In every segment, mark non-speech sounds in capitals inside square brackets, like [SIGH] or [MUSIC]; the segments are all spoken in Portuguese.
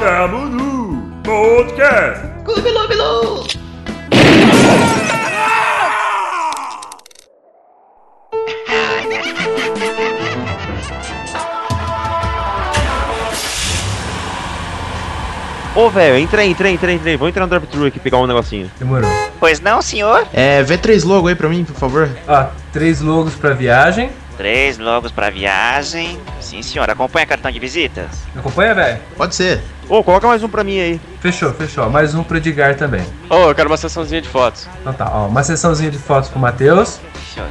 Estamos no podcast. Clube Lu. Ô, velho, entra aí, entra aí, entra aí, entra aí. Vamos entrar no drive-thru aqui pegar um negocinho. Demorou. Pois não, senhor? É, vê três logo aí pra mim, por favor. Ó, três logos pra viagem. Três logos pra viagem. Sim, senhor. Acompanha cartão de visitas? Acompanha, velho? Pode ser. Ô, coloca mais um pra mim aí. Fechou, fechou. Mais um pro Edgar também. Ô, eu quero uma sessãozinha de fotos. Então tá, ó, uma sessãozinha de fotos pro Matheus.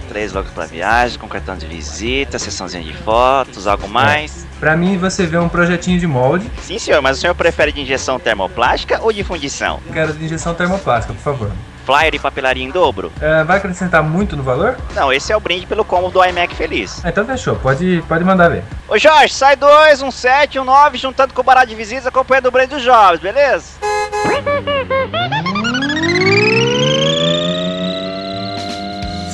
Três logos pra viagem, com cartão de visita, sessãozinha de fotos, algo mais? Pra mim, você vê um projetinho de molde. Sim, senhor, mas o senhor prefere de injeção termoplástica ou de fundição? Quero de injeção termoplástica, por favor. Flyer e papelaria em dobro? É, vai acrescentar muito no valor? Não, esse é o brinde pelo combo do iMac Feliz. Ah, então fechou, pode, pode mandar ver. Ô Jorge, sai dois, um sete, um nove, juntando com o barato de visitas, acompanhando o brinde dos jovens, beleza?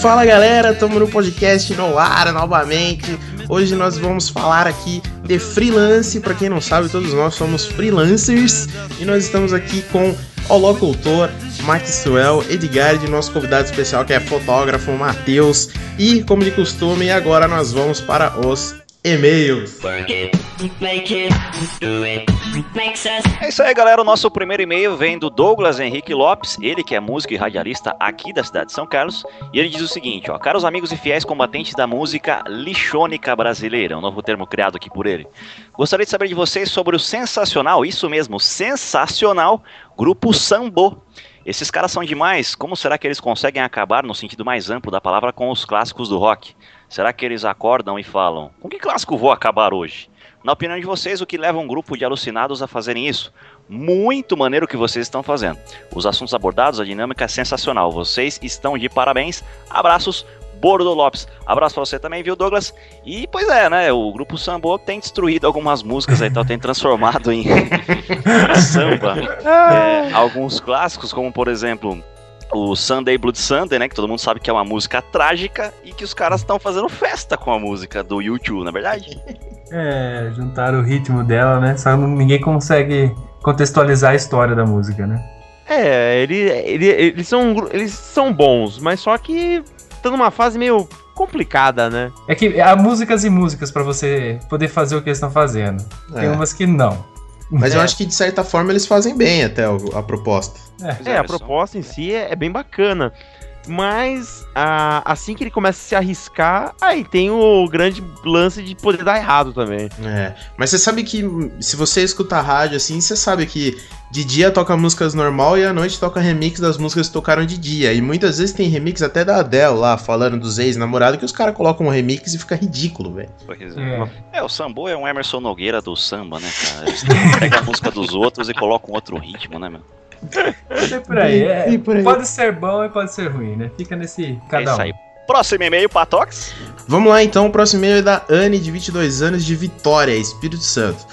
Fala galera, estamos no podcast no ar novamente. Hoje nós vamos falar aqui de freelance. Para quem não sabe, todos nós somos freelancers e nós estamos aqui com o locutor Maxwell Edgar e nosso convidado especial que é fotógrafo Matheus. E como de costume, agora nós vamos para os e-mails. É isso aí, galera. O nosso primeiro e-mail vem do Douglas Henrique Lopes, ele que é músico e radialista aqui da cidade de São Carlos. E ele diz o seguinte: ó, caros amigos e fiéis combatentes da música lixônica brasileira, um novo termo criado aqui por ele. Gostaria de saber de vocês sobre o sensacional, isso mesmo, sensacional, grupo Sambo. Esses caras são demais. Como será que eles conseguem acabar, no sentido mais amplo da palavra, com os clássicos do rock? Será que eles acordam e falam: com que clássico vou acabar hoje? Na opinião de vocês, o que leva um grupo de alucinados a fazerem isso? Muito maneiro o que vocês estão fazendo. Os assuntos abordados, a dinâmica é sensacional. Vocês estão de parabéns. Abraços, Bordo Lopes. Abraço pra você também, viu, Douglas? E, pois é, né? O grupo Sambo tem destruído algumas músicas aí, então tem transformado em [LAUGHS] samba [LAUGHS] é, alguns clássicos, como por exemplo o Sunday Blood Sunday, né? Que todo mundo sabe que é uma música trágica e que os caras estão fazendo festa com a música do YouTube, na é verdade? É, juntaram o ritmo dela, né? Só ninguém consegue contextualizar a história da música, né? É, ele, ele- eles, são, eles são bons, mas só que tá numa fase meio complicada, né? É que há músicas e músicas pra você poder fazer o que eles estão fazendo. Tem É. umas que não. Mas eu É. acho que de certa forma eles fazem bem até a proposta. Pois É, a proposta em si é, é bem bacana. Mas a- assim que ele começa a se arriscar, aí tem o grande lance de poder dar errado também. É, mas você sabe que se você escuta rádio assim, você sabe que de dia toca músicas normal e à noite toca remix das músicas que tocaram de dia. E muitas vezes tem remix até da Adele lá, falando dos ex-namorados, que os caras colocam um remix e fica ridículo, velho. Pois é. É. É, o Sambo é um Emerson Nogueira do samba, né, cara? Eles [LAUGHS] pegam a música dos outros e colocam outro ritmo, né, meu? É por aí. é. Por aí. Pode ser bom e pode ser ruim, né? Fica nesse É cada isso um. aí. Próximo e-mail, Patox. Vamos lá então, o próximo e-mail é da Anne, de 22 anos, de Vitória, Espírito Santo.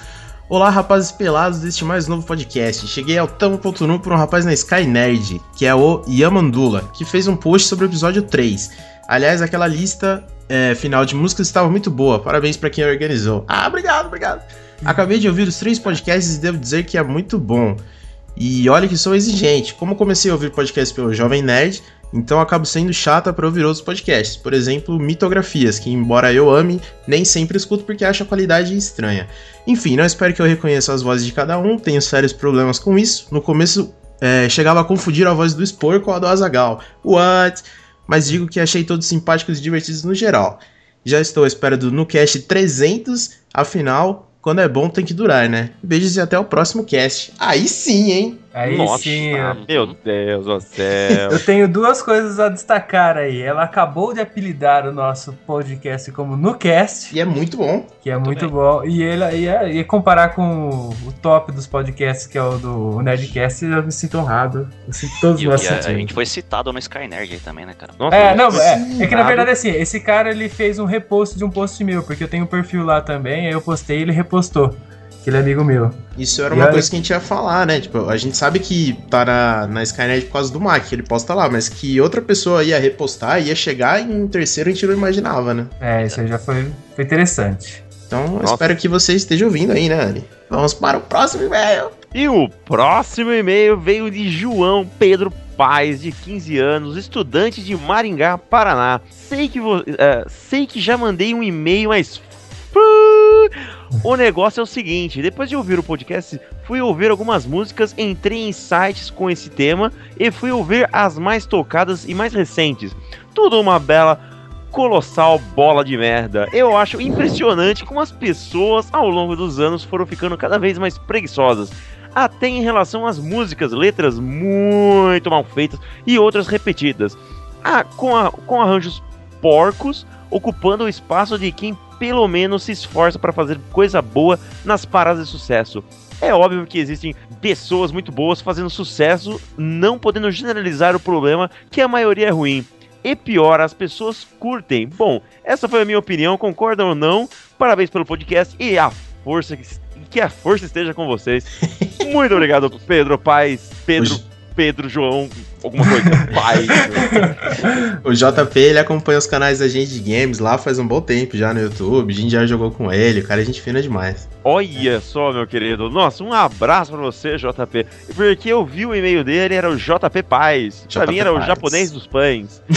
Olá, rapazes pelados deste mais novo podcast. Cheguei ao tamo ponto nu por um rapaz na Sky Nerd, que é o Yamandula, que fez um post sobre o episódio 3. Aliás, aquela lista é, final de músicas estava muito boa. Parabéns pra quem organizou. Ah, obrigado, obrigado. Acabei de ouvir os três podcasts e devo dizer que é muito bom. E olha que sou exigente. Como comecei a ouvir podcasts pelo Jovem Nerd, então acabo sendo chata para ouvir outros podcasts. Por exemplo, Mitografias, que embora eu ame, nem sempre escuto porque acho a qualidade estranha. Enfim, não espero que eu reconheça as vozes de cada um, tenho sérios problemas com isso. No começo é, chegava a confundir a voz do Spor com a do Azagal. What? Mas digo que achei todos simpáticos e divertidos no geral. Já estou à espera do NuCast 300, afinal, quando é bom tem que durar, né? Beijos e até o próximo cast. Aí sim, hein? Aí Nossa, sim. eu- meu Deus do céu. [LAUGHS] Eu tenho duas coisas a destacar aí. Ela acabou de apelidar o nosso podcast como NuCast, E é muito bom. que é Muito muito bom. E ele ia, ia comparar com o top dos podcasts, que é o do Nerdcast, eu me sinto honrado. Eu sinto todos E, nós e a, a sentimos. gente foi citado no Sky Nerd aí também, né, cara? Nossa, É, não, é, é que na verdade assim, esse cara ele fez um repost de um post meu, porque eu tenho um perfil lá também, aí eu postei e ele repostou. Que ele é amigo meu. Isso era E uma coisa que a gente ia falar, né? Tipo, a gente sabe que tá na, na Skynet por causa do Mac, que ele posta lá, mas que outra pessoa ia repostar, ia chegar em um terceiro a gente não imaginava, né? É, isso aí já foi, foi interessante. Então, espero que você esteja ouvindo aí, né, Anne? Vamos para o próximo e-mail. E o próximo e-mail veio de João Pedro Paz, de 15 anos, estudante de Maringá, Paraná. Sei que, vo- é, sei que já mandei um e-mail, mas. O negócio é o seguinte: depois de ouvir o podcast, fui ouvir algumas músicas, entrei em sites com esse tema e fui ouvir as mais tocadas e mais recentes. Tudo uma bela, colossal bola de merda. Eu acho impressionante como as pessoas ao longo dos anos foram ficando cada vez mais preguiçosas até em relação às músicas, letras muito mal feitas e outras repetidas. Ah, com, a- com arranjos porcos, ocupando o espaço de quem pelo menos se esforça para fazer coisa boa nas paradas de sucesso. É óbvio que existem pessoas muito boas fazendo sucesso, não podendo generalizar o problema que a maioria é ruim. E pior, as pessoas curtem. Bom, essa foi a minha opinião, concordam ou não? Parabéns pelo podcast e a força que, que a força esteja com vocês. [LAUGHS] Muito obrigado, Pedro Paz, Pedro, Hoje- Pedro João, alguma coisa, [LAUGHS] Paz. O JP, ele acompanha os canais da gente de games lá faz um bom tempo já no YouTube. A gente já jogou com ele, o cara é gente fina demais. Olha só, meu querido. Nossa, um abraço pra você, JP. Porque eu vi o e-mail dele, era o JP Paz. Pra JP mim era o Paz. japonês dos pães. [LAUGHS]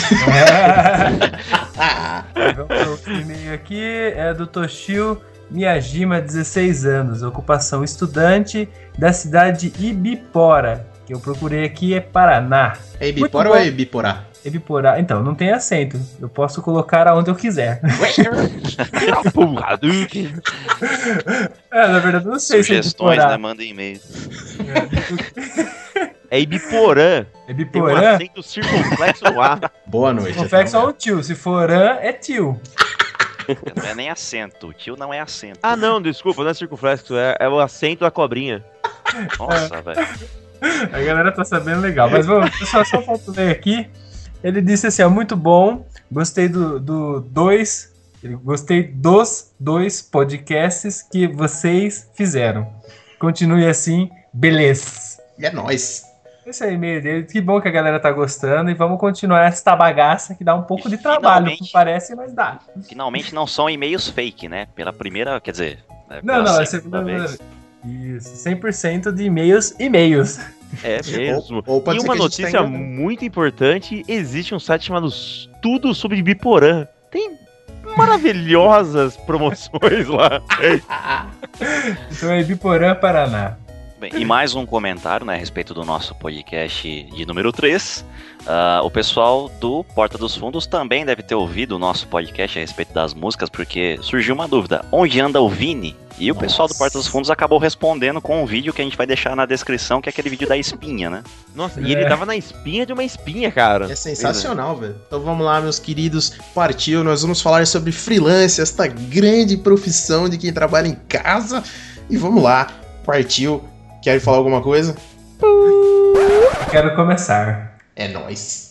[LAUGHS] Vamos pro e-mail aqui, é do Toshio Miyajima, 16 anos, ocupação estudante da cidade de Ibipora, que eu procurei aqui é Paraná. É Ibipora ou é Ibiporá? Ibiporá, então, não tem acento, eu posso colocar aonde eu quiser. [LAUGHS] [LAUGHS] É, na verdade, eu não sei Sugestões, se é né? Manda e-mail. É Ibiporã. É Tem um Ibiporã? acento circunflexo ar. Boa noite. Confesso até ao tio, se for an, é tio. Não é nem acento. O tio não é acento. Ah, não, desculpa, não é circunflexo, é, é o acento da cobrinha. Nossa, velho. A galera tá sabendo legal. Mas vamos, só, só falta ler aqui. Ele disse assim: ó, muito bom. Gostei do, do dois. Gostei dos dois podcasts que vocês fizeram. Continue assim, beleza. E é nóis. Esse é o e-mail dele. Que bom que a galera tá gostando. E vamos continuar essa bagaça que dá um pouco de trabalho, Finalmente. parece, mas dá. Finalmente não são e-mails fake, né? Pela primeira, quer dizer. né, Não, pela não, é segunda segunda vez. Isso, 100% de e-mails, e-mails. É mesmo. Ou, ou e uma tá notícia enganando. muito importante: existe um site chamado Tudo sobre Biporã. Tem maravilhosas [LAUGHS] promoções lá. [LAUGHS] Então é Ibiporã, Paraná. Bem, e mais um comentário né, a respeito do nosso podcast de número 3. Ah, o pessoal do Porta dos Fundos também deve ter ouvido o nosso podcast a respeito das músicas, porque surgiu uma dúvida: onde anda o Vini? E o pessoal do Nossa. Porta dos Fundos acabou respondendo com um vídeo que a gente vai deixar na descrição, que é aquele vídeo da espinha, né? Nossa, e É. ele tava na espinha de uma espinha, cara. É sensacional, velho. Então vamos lá, meus queridos. Partiu, nós vamos falar sobre freelance, esta grande profissão de quem trabalha em casa. E vamos lá. Partiu. Quer falar alguma coisa? Eu quero começar. É nóis.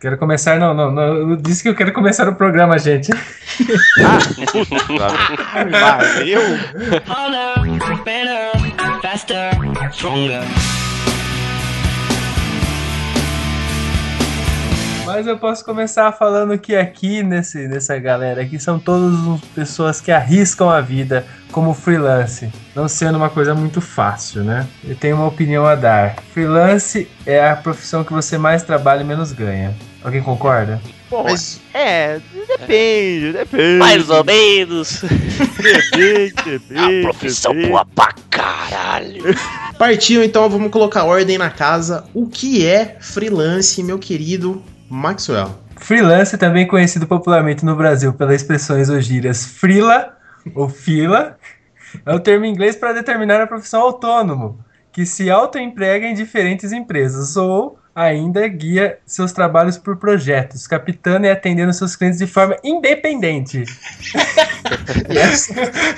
Quero começar, não, não, não. Eu disse que eu quero começar o programa, gente. Ah, [LAUGHS] [LAUGHS] valeu. Mas eu posso começar falando que aqui, nesse, nessa galera aqui, são todas as pessoas que arriscam a vida como freelance. Não sendo uma coisa muito fácil, né? Eu tenho uma opinião a dar. Freelance é a profissão que você mais trabalha e menos ganha. Alguém concorda? Bom, Mas é, depende, depende. Mais ou menos. Depende, [LAUGHS] depende. A profissão depende. boa pra caralho. partiu, então vamos colocar ordem na casa. O que é freelance, meu querido Maxwell? Freelance, também conhecido popularmente no Brasil pelas expressões ou gírias frila ou fila, é o termo inglês para determinar a profissão autônomo, que se autoemprega em diferentes empresas ou ainda guia seus trabalhos por projetos, captando e atendendo seus clientes de forma independente. [LAUGHS] Essa,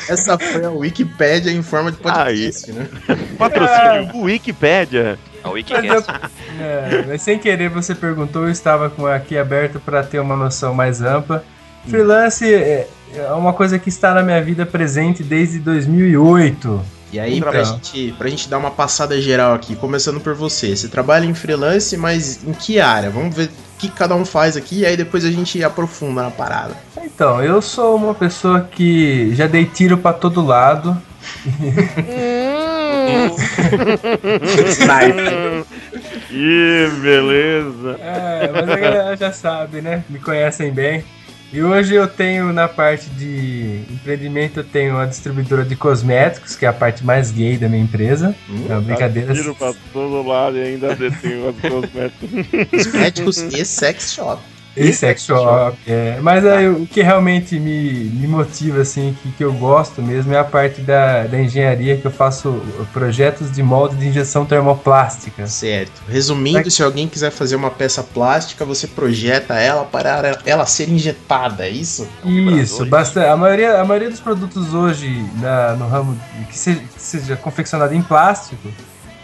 essa foi a Wikipédia em forma de podcast, né? Patrocínio Wikipédia. A Mas, Wikicast. eu- é, mas sem querer você perguntou, eu estava com aqui aberto para ter uma noção mais ampla. Freelance é, é uma coisa que está na minha vida presente desde 2008. E aí, Um pra gente, pra gente dar uma passada geral aqui, começando por você. Você trabalha em freelance, mas em que área? Vamos ver o que cada um faz aqui e aí depois a gente aprofunda na parada. Então, eu sou uma pessoa que já dei tiro pra todo lado. [LAUGHS] Ih, beleza. É, mas a galera já sabe, né? Me conhecem bem. E hoje eu tenho na parte de empreendimento, eu tenho uma distribuidora de cosméticos, que é a parte mais gay da minha empresa. Hum, É uma brincadeira. Tiro pra todo lado e ainda detém as cosméticos. Cosméticos e sex shop. E sex shop, é. Mas aí, o que realmente me, me motiva, assim, que, que eu gosto mesmo, é a parte da, da engenharia, que eu faço projetos de molde de injeção termoplástica. Certo. Resumindo, se alguém quiser fazer uma peça plástica, você projeta ela para ela ser injetada, é isso? Isso, bastante. A maioria, a maioria dos produtos hoje na- no ramo que seja, que seja confeccionado em plástico,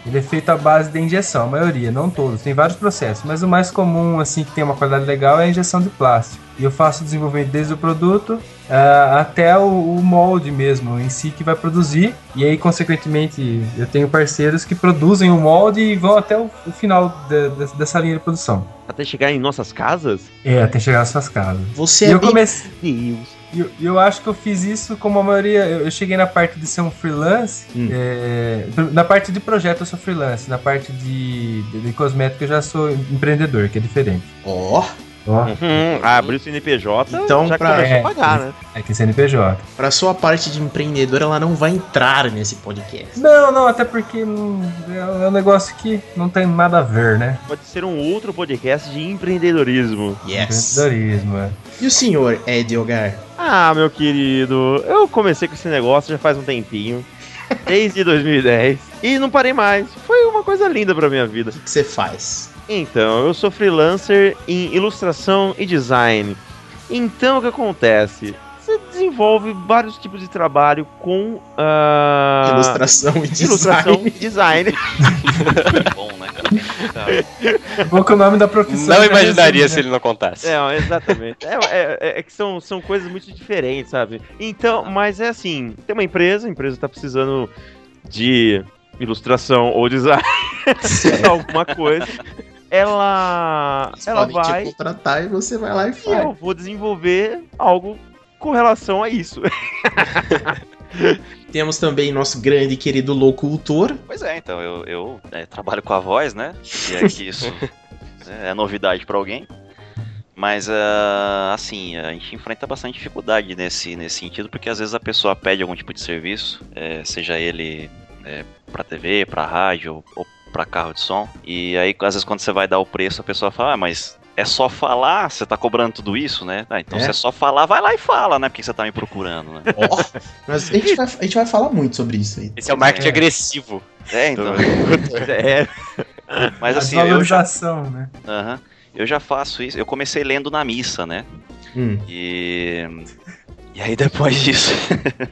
ele é feito à base de injeção, a maioria, não todos, tem vários processos, mas o mais comum, assim, que tem uma qualidade legal é a injeção de plástico. E eu faço o desenvolvimento desde o produto ah, até o, o molde mesmo em si que vai produzir. E aí, consequentemente, eu tenho parceiros que produzem o molde e vão até o, o final de- de- dessa linha de produção. Até chegar em nossas casas? É, até chegar às suas casas. Você E é eu bem... comecei. E eu, eu acho que eu fiz isso como a maioria. Eu, eu cheguei na parte de ser um freelance. Hum. é, na parte de projeto eu sou freelance. Na parte de, de, de cosmético eu já sou empreendedor, que é diferente. Ó, Ó, Uhum, abriu o CNPJ, Então, já pra- começou É. a pagar, né? é que CNPJ. pra sua parte de empreendedor, ela não vai entrar nesse podcast. Não, não, até porque hum, é é um negócio que não tem nada a ver, né? Pode ser um outro podcast de empreendedorismo. Yes. Empreendedorismo, é. E o senhor, Ed Ogar? Ah, meu querido, eu comecei com esse negócio já faz um tempinho. [LAUGHS] Desde 2010. E não parei mais. Foi uma coisa linda pra minha vida. O que você faz? Então, eu sou freelancer em ilustração e design. Então, o que acontece? Você desenvolve vários tipos de trabalho com ah, Ilustração e design. ilustração e design. [LAUGHS] Bom, né, cara? É bom que o nome da profissão. Não já imaginaria resume, se né? ele não contasse. É, exatamente. É, é- é que são, são coisas muito diferentes, sabe? Então, mas é assim, tem uma empresa, a empresa tá precisando de ilustração ou design, [LAUGHS] alguma coisa. Ela, Eles ela podem vai te contratar e você vai lá e e faz. eu vou desenvolver algo com relação a isso. [LAUGHS] Temos também nosso grande e querido locutor. Pois é, então, eu, eu é, trabalho com a voz, né? E é que isso [LAUGHS] é novidade pra alguém. Mas, ah, assim, a gente enfrenta bastante dificuldade nesse, nesse sentido, porque às vezes a pessoa pede algum tipo de serviço, é, seja ele é, pra TV, pra rádio ou pra carro de som, e aí às vezes quando você vai dar o preço, a pessoa fala, ah, mas é só falar, você tá cobrando tudo isso, né? Ah, então É. se é só falar, vai lá e fala, né? Porque você tá me procurando, né? [LAUGHS] Ó, mas a gente, vai, a gente vai falar muito sobre isso aí. Esse é o marketing É. agressivo. É, então. [LAUGHS] é, Mas A assim, eu já, valorização, né? Aham. Eu já faço isso. Eu comecei lendo na missa, né? Hum. E. E aí depois disso.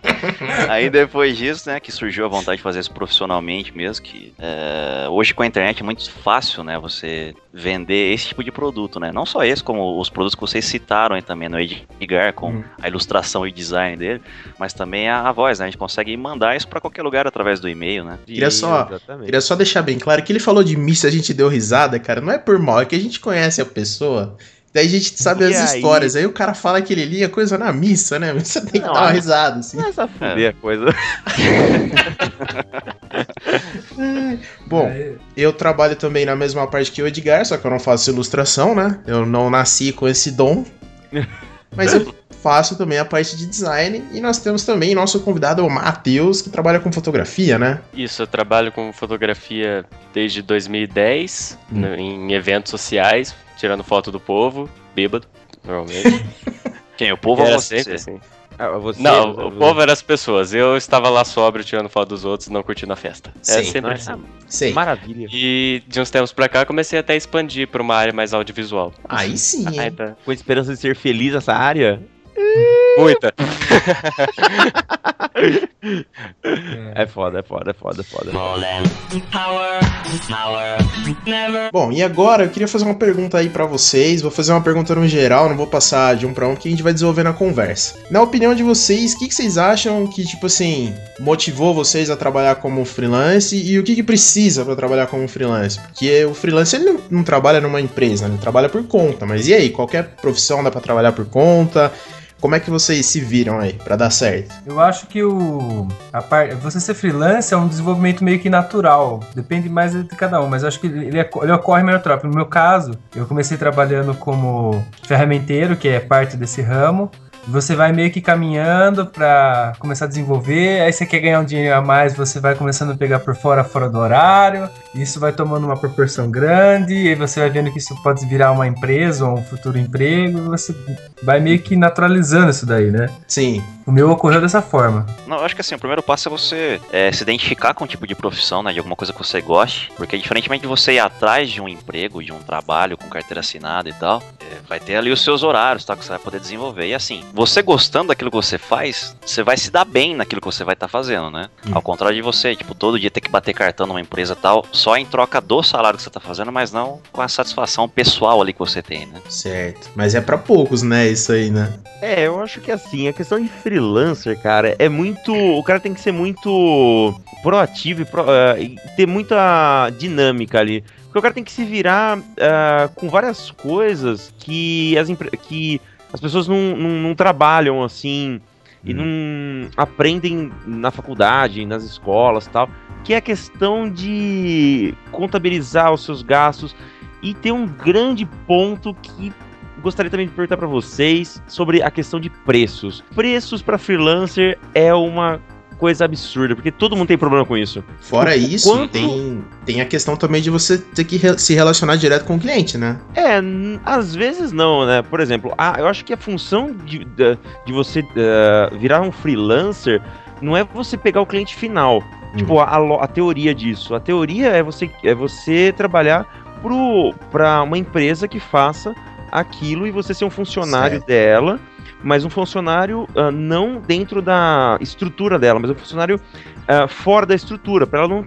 [LAUGHS] aí depois disso, né, que surgiu a vontade de fazer isso profissionalmente mesmo, que é, hoje com a internet é muito fácil, né, você vender esse tipo de produto, né? Não só esse, como os produtos que vocês citaram aí também no Edgar, com Uhum. a ilustração e design dele, mas também a, a voz, né? A gente consegue mandar isso pra qualquer lugar através do e-mail, né? Queria só- Exatamente. Queria só deixar bem claro que ele falou de missa, a gente deu risada, cara. Não é por mal, é que a gente conhece a pessoa. Daí a gente sabe E as aí? histórias. Aí o cara fala que ele lia coisa na missa, né? Você tem que Não, dar uma é- risada, assim. Começa a fuder a coisa. [LAUGHS] Bom, É, eu trabalho também na mesma parte que o Edgar, só que eu não faço ilustração, né? Eu não nasci com esse dom. [LAUGHS] Mas eu faço também a parte de design. E nós temos também nosso convidado, o Matheus, que trabalha com fotografia, né? Isso, eu trabalho com fotografia desde 2010, Hum. no- em eventos sociais, tirando foto do povo, bêbado, normalmente. [LAUGHS] Quem? O povo Era você? sempre assim. Ah, você- Não, o povo era as pessoas. Eu estava lá sóbrio, tirando foto dos outros, não curtindo a festa. É Sim, sempre Nossa, assim. Sei. Maravilha. E de uns tempos pra cá, comecei até a expandir pra uma área mais audiovisual. Aí sim, Ah, hein? tá. Com esperança de ser feliz nessa área? Muita. É foda, é foda, é foda, é foda. Bom, e agora eu queria fazer uma pergunta aí pra vocês. Vou fazer uma pergunta no geral, não vou passar de um pra um, que a gente vai desenvolver na conversa. Na opinião de vocês, o que, que vocês acham que, tipo assim, motivou vocês a trabalhar como freelance e o que, que precisa pra trabalhar como freelance? Porque o freelance ele não, não trabalha numa empresa, né? ele trabalha por conta. Mas e aí, qualquer profissão dá pra trabalhar por conta? Como é que vocês se viram aí pra dar certo? Eu acho que o a você ser freelance é um desenvolvimento meio que natural. Depende mais de cada um, mas acho que ele, ele ocorre meio natural. No meu caso, eu comecei trabalhando como ferramenteiro, que é parte desse ramo. Você vai meio que caminhando para começar a desenvolver, aí você quer ganhar um dinheiro a mais, você vai começando a pegar por fora, fora do horário, isso vai tomando uma proporção grande, e aí você vai vendo que isso pode virar uma empresa ou um futuro emprego, e você vai meio que naturalizando isso daí, né? Sim. O meu ocorreu dessa forma. Não, eu acho que assim, o primeiro passo é você é, se identificar com o tipo de profissão, né? De alguma coisa que você goste. Porque diferentemente de você ir atrás de um emprego, de um trabalho com carteira assinada e tal, é, vai ter ali os seus horários, tá? Que você vai poder desenvolver. E assim, você gostando daquilo que você faz, você vai se dar bem naquilo que você vai estar fazendo, né? Ao contrário de você, tipo, todo dia ter que bater cartão numa empresa e tal, só em troca do salário que você tá fazendo, mas não com a satisfação pessoal ali que você tem, né? Certo. Mas é pra poucos, né? Isso aí, né? É, eu acho que assim, a questão de freelancer, cara, é muito. O cara tem que ser muito proativo e, pro- e ter muita dinâmica ali. Porque o cara tem que se virar ah, com várias coisas que as, que as pessoas não, não, não trabalham assim e não aprendem na faculdade, nas escolas e tal. Que é a questão de contabilizar os seus gastos. E tem um grande ponto que gostaria também de perguntar para vocês sobre a questão de preços. Preços para freelancer é uma coisa absurda, porque todo mundo tem problema com isso. Fora O isso, quanto- tem, tem a questão também de você ter que re- se relacionar direto com o cliente, né? É, às vezes não, né? Por exemplo, a, eu acho que a função de, da- de você eh, virar um freelancer não é você pegar o cliente final. Tipo, a, a teoria disso. A teoria é você, é você trabalhar para uma empresa que faça aquilo e você ser um funcionário Certo. dela, mas um funcionário ah, não dentro da estrutura dela, mas um funcionário ah, fora da estrutura, para ela não.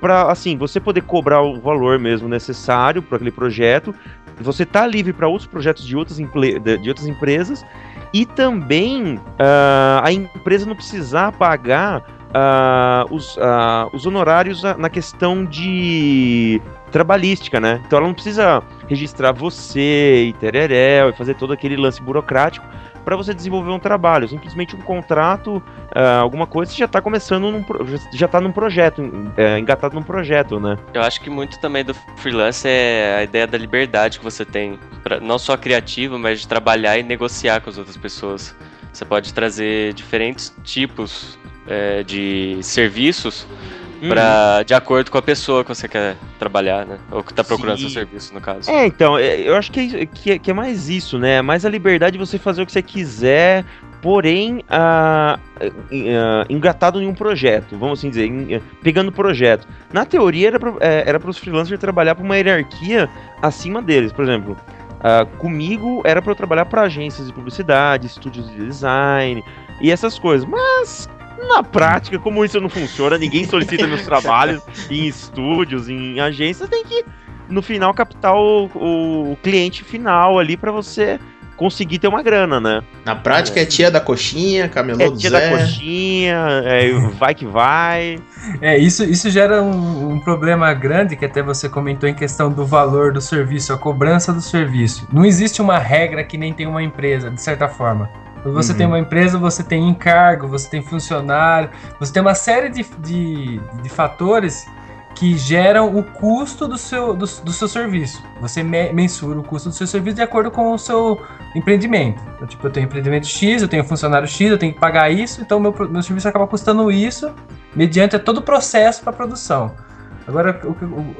para assim, você poder cobrar o valor mesmo necessário para aquele projeto, você tá livre para outros projetos de outras, de outras empresas e também ah, a empresa não precisar pagar ah, os, ah, os honorários na- na questão de trabalhística, né? Então ela não precisa registrar você e tereréu e fazer todo aquele lance burocrático para você desenvolver um trabalho. Simplesmente um contrato, ah, alguma coisa, você já tá começando, num, já- já tá num projeto, é, engatado num projeto, né? Eu acho que muito também do freelance é a ideia da liberdade que você tem, pra, não só criativa, mas de trabalhar e negociar com as outras pessoas. Você pode trazer diferentes tipos é, de serviços pra, de acordo com a pessoa que você quer trabalhar, né? Ou que tá procurando Sim. seu serviço, no caso. É, então, é, eu acho que é, que, é, que é mais isso, né? Mais a liberdade de você fazer o que você quiser, porém, ah, ah, engatado em um projeto, vamos assim dizer, em- pegando projeto. Na teoria, era para é, os freelancers trabalhar para uma hierarquia acima deles, por exemplo. ah, comigo era para eu trabalhar para agências de publicidade, estúdios de design e essas coisas, mas na prática, como isso não funciona, ninguém solicita meus trabalhos em estúdios, em agências, tem que no final captar o, o cliente final ali pra você conseguir ter uma grana, né? Na prática é tia da coxinha, camelô É do dia Zé. da coxinha, é, vai que vai. É, isso, isso gera um, um problema grande que até você comentou em questão do valor do serviço, a cobrança do serviço. Não existe uma regra que nem tem uma empresa, de certa forma. Você Uhum. tem uma empresa, você tem encargo, você tem funcionário, você tem uma série de, de, de fatores que geram o custo do seu, do, do seu serviço. Você me- mensura o custo do seu serviço de acordo com o seu empreendimento. Então, tipo, eu tenho empreendimento X, eu tenho funcionário X, eu tenho que pagar isso, então meu, meu serviço acaba custando isso mediante todo o processo para produção. Agora,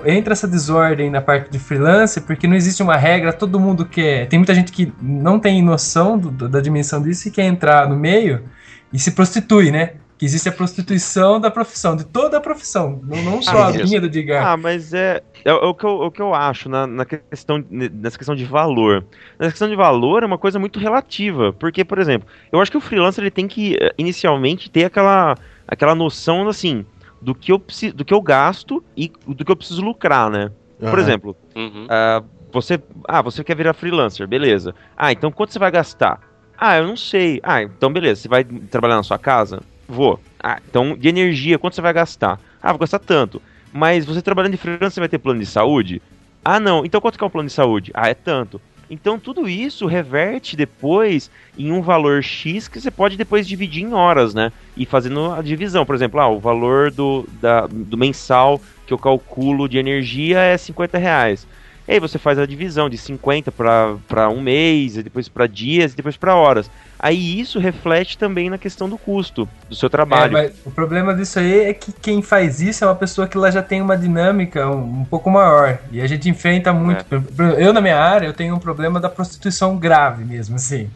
entra essa desordem na parte de freelance, porque não existe uma regra, todo mundo quer. Tem muita gente que não tem noção do- da dimensão disso e quer entrar no meio e se prostitui, né? Que existe a prostituição da profissão, de toda a profissão, não, não só Ah, a minha do Digar. Ah, mas é, é, é o, que eu, o que eu acho na, na questão, nessa questão de valor. Nessa questão de valor é uma coisa muito relativa, porque, por exemplo, eu acho que o freelancer ele tem que, eh, inicialmente, ter aquela aquela noção, assim, do que eu, preciso, do que eu gasto e do que eu preciso lucrar, né? Por Aham. exemplo, Uhum. ah, você, ah, você quer virar freelancer, beleza. Ah, então quanto você vai gastar? Ah, eu não sei. Ah, então beleza, você vai trabalhar na sua casa? Vou. Ah, então de energia, quanto você vai gastar? Ah, vou gastar tanto. Mas você trabalhando de freelancer, você vai ter plano de saúde? Ah, não. Então quanto que é um plano de saúde? Ah, é tanto. Então tudo isso reverte depois em um valor X que você pode depois dividir em horas, né? E fazendo a divisão. Por exemplo, ah, o valor do, da- do mensal que eu calculo de energia é 50 reais. E aí você faz a divisão de 50 para um mês, depois para dias, e depois para horas. Aí isso reflete também na questão do custo do seu É, trabalho. mas o problema disso aí é que quem faz isso é uma pessoa que ela já tem uma dinâmica um, um pouco maior. E a gente enfrenta muito. É. Eu, na minha área, eu tenho um problema da prostituição grave mesmo, assim.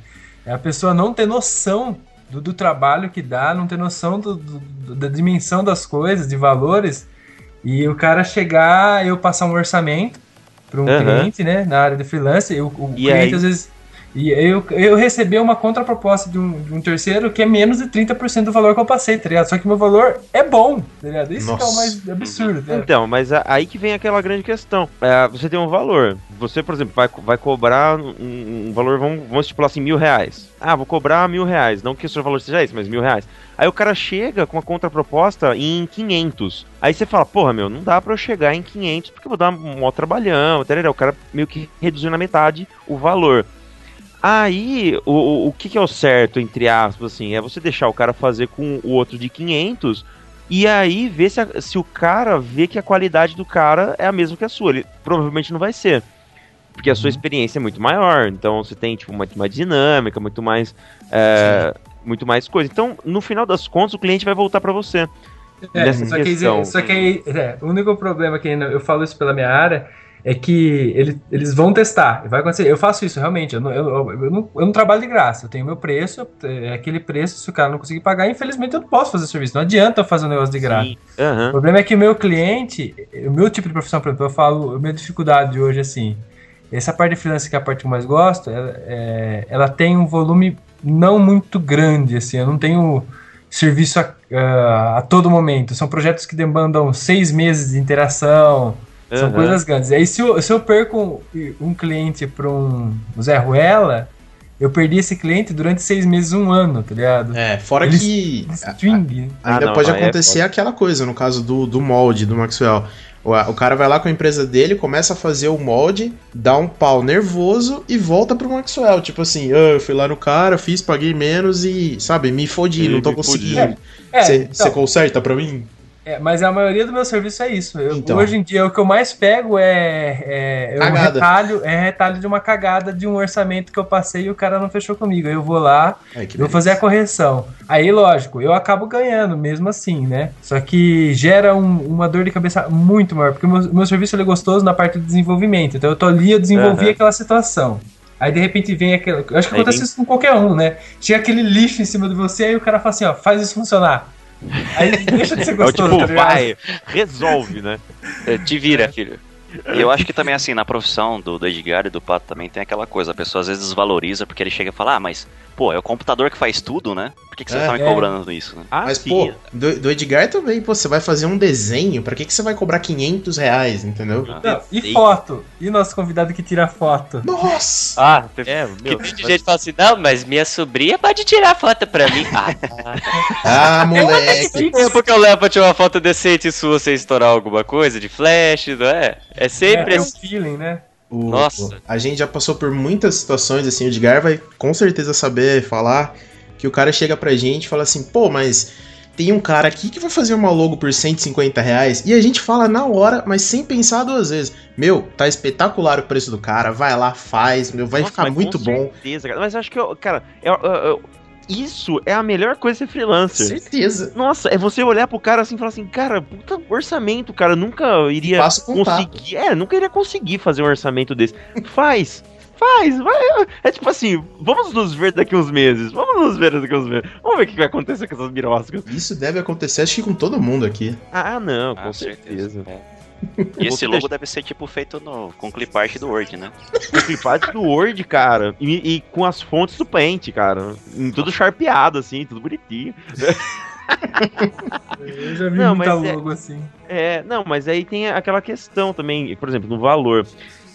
É a pessoa não ter noção do, do trabalho que dá, não ter noção do- do- da dimensão das coisas, de valores. E o cara chegar, eu passar um orçamento para um Aham. cliente, né, na área de freelance, eu, o E cliente aí? às vezes. E eu, eu recebi uma contraproposta de um, de um terceiro que é menos de 30% do valor que eu passei, tá ligado? Só que meu valor é bom, tá ligado? Isso que é o Nossa. mais absurdo, tá? Então, mas aí que vem aquela grande questão. É, você tem um valor. Você, por exemplo, vai, vai cobrar um, um valor, vamos, vamos estipular assim, mil reais. Ah, vou cobrar mil reais. Não que o seu valor seja esse, mas mil reais. Aí o cara chega com uma contraproposta em 500. Aí você fala, porra, meu, não dá pra eu chegar em 500 porque eu vou dar um maior trabalhão. Entendeu? O cara meio que reduziu na metade o valor. Aí, o, o, que, que é o certo, entre aspas, assim, é você deixar o cara fazer com o outro de 500 e aí ver se, a- se o cara vê que a qualidade do cara é a mesma que a sua. Ele provavelmente não vai ser. Porque a sua experiência é muito maior. Então você tem, tipo, muito mais dinâmica, muito mais. é, muito mais coisa. Então, no final das contas, o cliente vai voltar pra você. É, nessa só que, só que aí, é, o único problema que eu falo isso pela minha área é que ele- eles vão testar. Vai acontecer. Eu faço isso realmente. Eu não, eu, eu- eu não, eu não trabalho de graça. Eu tenho meu preço, é aquele preço. Se o cara não conseguir pagar, infelizmente eu não posso fazer serviço. Não adianta eu fazer um negócio de graça. Aham. O problema é que o meu cliente, o meu tipo de profissão, por exemplo, eu falo, a minha dificuldade hoje, assim, essa parte de freelance que é a parte que eu mais gosto, ela, é- ela tem um volume não muito grande, assim, eu não tenho serviço a, a- a todo momento. São projetos que demandam seis meses de interação, são Aham. coisas grandes. Aí se eu, se eu perco um, um cliente para um Zé Ruela, eu perdi esse cliente durante seis meses, um ano, tá ligado? É, fora Eles- que. String. Ah, Ainda não, pode é acontecer aquela coisa, no caso do, do molde do Maxwell. O, o cara vai lá com a empresa dele, começa a fazer o molde, dá um pau nervoso e volta pro Maxwell. Tipo assim, ah, eu fui lá no cara, fiz, paguei menos e, sabe, me fodi, não tô conseguindo. É, Você então, conserta pra mim? É, mas a maioria do meu serviço é isso. Eu- Então. Hoje em dia, o que eu mais pego é, é, é um retalho, é retalho de uma cagada de um orçamento que eu passei e o cara não fechou comigo. Aí eu vou lá, Ai, vou fazer a correção. Aí, lógico, eu acabo ganhando mesmo assim, né? Só que gera um- uma dor de cabeça muito maior, porque o meu, meu serviço é gostoso na parte de desenvolvimento. Então eu tô ali, eu desenvolvi Aham. aquela situação. Aí de repente vem aquele. Acho que acontece isso com qualquer um, né? Chega aquele lixo em cima de você, aí o cara fala assim, ó, faz isso funcionar. Aí deixa de ser É o gostoso, tipo, tá ligado? vai, resolve, né? É, Te vira, filho. E eu acho que também, assim, na profissão do, do Edgar e do Pato também tem aquela coisa. A pessoa às vezes desvaloriza porque ele chega e fala, ah, mas, pô, é o computador que faz tudo, né? Por que, que você É. tá me É. cobrando isso, né? Ah, Mas, sim. pô, do, do Edgar também, pô, você vai fazer um desenho, pra que, que você vai cobrar 500 reais, entendeu? Não, e foto? E nosso convidado que tira foto? Nossa! Ah, É, que meu, tem de gente que fala assim, não, mas minha sobrinha pode tirar foto pra mim. Ah, [LAUGHS] Ah, moleque! que tempo que eu levo pra tirar uma foto decente sua sem estourar alguma coisa de flash, não é? É sempre é, tem um assim. feeling, né? O- Nossa. A gente já passou por muitas situações, assim, o Edgar vai com certeza saber falar que o cara chega pra gente e fala assim, pô, mas tem um cara aqui que vai fazer uma logo por 150 reais, e a gente fala na hora, mas sem pensar duas vezes. Meu, tá espetacular o preço do cara, vai lá, faz, meu, vai Nossa, ficar muito com bom. certeza, cara. Mas acho que, eu- cara, eu- eu- isso é a melhor coisa ser freelancer. Certeza. Nossa, é você olhar pro cara assim e falar assim, cara, puta orçamento, cara, eu nunca iria conseguir. É, nunca iria conseguir fazer um orçamento desse. Faz! Faz, vai. É tipo assim, vamos nos ver daqui uns meses. Vamos nos ver daqui uns meses. Vamos ver o que vai acontecer com essas biroscas. Isso deve acontecer, acho que com todo mundo aqui. Ah, não, Ah, com certeza. certeza. É. [LAUGHS] E esse logo deixar- deve ser, tipo, feito no, com clipart do Word, né? Com clipart do Word, cara. E, e com as fontes do Paint, cara. Em tudo charpeado, assim, tudo bonitinho. [LAUGHS] Eu já vi Não, muita mas é- logo assim. É, não, mas aí tem aquela questão também, por exemplo, no valor.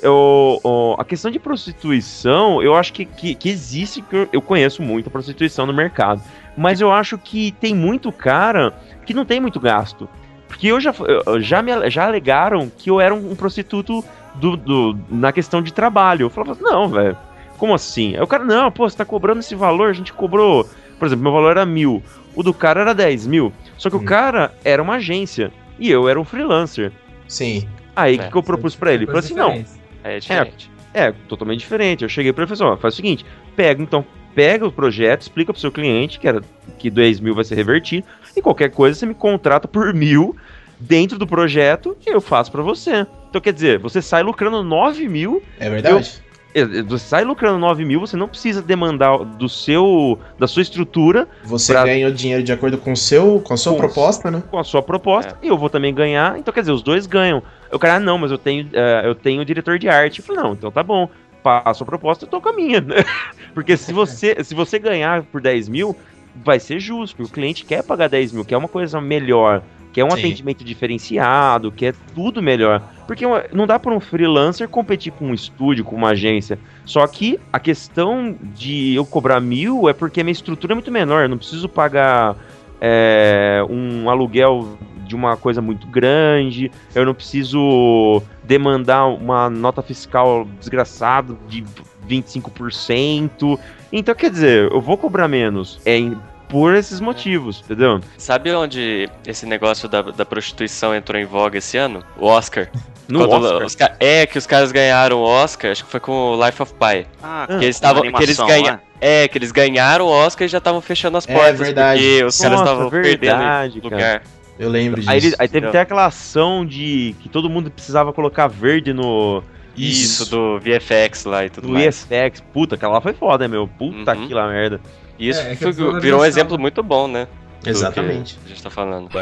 Eu, ó, a questão de prostituição, eu acho que, que, que existe, que eu, eu conheço muita prostituição no mercado. Mas eu acho que tem muito cara que não tem muito gasto. Porque eu já, eu- já, me, já alegaram que eu era um, um prostituto do, do- na questão de trabalho. Eu falava, não, velho, como assim? Aí o cara, não, pô, você tá cobrando esse valor, a gente cobrou. Por exemplo, meu valor era mil, o do cara era 10 mil. Só que Hum. o cara era uma agência e eu era um freelancer. Sim. Aí o É, que, que eu propus pra ele? Ele falou assim: não, É diferente. é totalmente diferente. Eu cheguei pra ele e falei assim: ó, faz o seguinte, pega então, pega o projeto, explica pro seu cliente que, era, que 10 mil vai ser revertido, e qualquer coisa você me contrata por mil dentro do projeto e eu faço pra você. Então quer dizer, você sai lucrando 9 mil É verdade. eh, você sai lucrando 9 mil, você não precisa demandar do seu, da sua estrutura Você pra- ganha o dinheiro de acordo com, o seu, com a sua Com- proposta, né? com a sua proposta e eu vou também ganhar. Então, quer dizer, os dois ganham. O cara, ah, não, mas eu tenho, eh, eu tenho diretor de arte. Eu falei, não, então tá bom. Passo a proposta e tô com a minha. [LAUGHS] porque se você, se você ganhar por 10 mil, vai ser justo, o cliente quer pagar 10 mil, quer uma coisa melhor, quer um Sim. atendimento diferenciado, quer tudo melhor. Porque não dá para um freelancer competir com um estúdio, com uma agência. Só que a questão de eu cobrar mil é porque a minha estrutura é muito menor. Eu não preciso pagar é, um aluguel de uma coisa muito grande. Eu não preciso demandar uma nota fiscal desgraçada de 25%. Então, quer dizer, eu vou cobrar menos. É em- por esses motivos, entendeu? Sabe onde esse negócio da, da prostituição entrou em voga esse ano? O Oscar. No Oscar. os é, que os caras ganharam o Oscar, acho que foi com o Life of Pi. Ah, Que eles estavam. Que eles animação, ganha, né? é, que eles ganharam o Oscar e já estavam fechando as É, portas. verdade. Porque os caras Nossa, estavam verdade, perdendo cara. Eu lembro disso. Aí, ele- aí teve até aquela ação de que todo mundo precisava colocar verde no, Isso, do VFX lá e tudo no mais. EFX. Puta, aquela lá foi foda, meu. Puta Uhum. que lá merda. E isso É, é foi- virou um exemplo muito bom, né? do Exatamente. que A gente tá falando. Do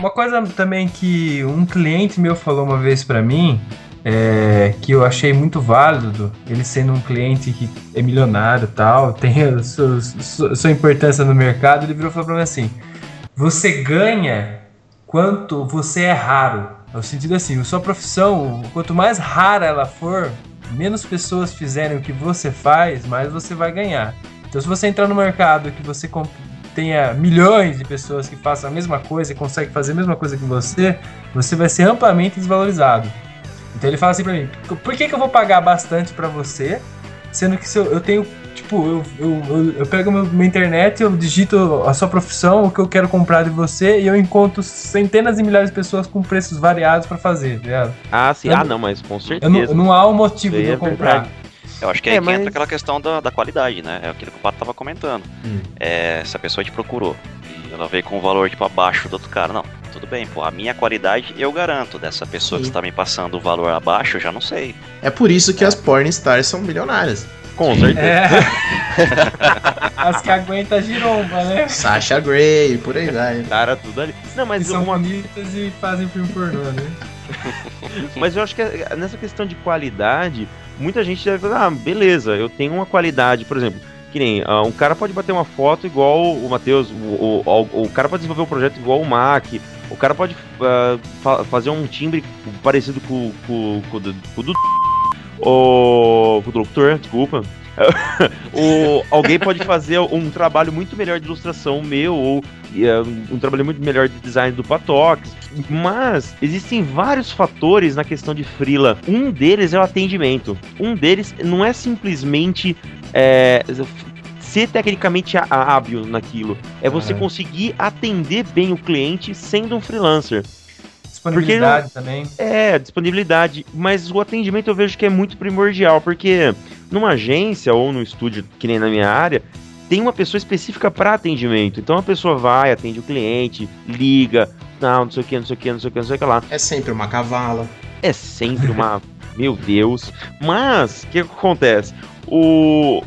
Uma coisa também que um cliente meu falou uma vez pra mim, é, que eu achei muito válido, ele sendo um cliente que é milionário tal, tem a sua, sua- importância no mercado, ele virou e falou pra mim assim: você ganha quanto você é raro. No sentido assim, sua profissão, quanto mais rara ela for, menos pessoas fizerem o que você faz, mais você vai ganhar. Então, se você entrar no mercado que você tenha milhões de pessoas que façam a mesma coisa e conseguem fazer a mesma coisa que você, você vai ser amplamente desvalorizado. Então ele fala assim pra mim: por que, que eu vou pagar bastante pra você, sendo que se eu, eu tenho. Tipo, eu, eu, eu, eu pego meu, minha internet, eu digito a sua profissão, o que eu quero comprar de você, e eu encontro centenas e milhares de pessoas com preços variados pra fazer, tá ligado? Ah, sim. Eu ah, não- mas com Eu certeza. não, não há um motivo de eu é comprar. verdade. Eu acho que É, aí que mas- entra aquela questão da, da qualidade, né? É aquilo que o Pato tava comentando. Hum. É, se a pessoa te procurou e ela veio com um valor tipo abaixo do outro cara, não, tudo bem, pô, a minha qualidade eu garanto. Dessa pessoa que Sim. está me passando o valor abaixo, eu já não sei. É por isso que as porn stars são milionárias. Com certeza. É. [LAUGHS] As que aguentam a giromba, né? Sasha Grey, por aí vai. Cara, tudo ali. Não, Que mas são uma, bonitas e fazem filme pornô, né? [LAUGHS] Mas eu acho que é- nessa questão de qualidade, muita gente deve falar, ah, beleza, eu tenho uma qualidade, por exemplo, que nem ah, um cara pode bater uma foto igual o Matheus, o, o, o, o cara pode desenvolver um projeto igual o Mac, o cara pode ah, fa- fazer um timbre parecido com, com, com o do, com o do [LAUGHS] o, com o doutor, desculpa. [LAUGHS] o, alguém pode fazer um trabalho muito melhor de ilustração meu, ou eh, um trabalho muito melhor de design do Patox. Mas existem vários fatores na questão de freela. Um deles é o atendimento. Um deles não é simplesmente é, ser tecnicamente há- hábil naquilo. É você Ah. conseguir atender bem o cliente sendo um freelancer. Disponibilidade também. É, disponibilidade, mas o atendimento eu vejo que é muito primordial, porque numa agência ou no estúdio, que nem na minha área, tem uma pessoa específica para atendimento. Então a pessoa vai, atende o cliente, liga, não, não sei o que, não sei o que, não sei o que, não sei o que lá. É sempre uma cavala. É sempre uma. [LAUGHS] Meu Deus. Mas, o que, que acontece? O.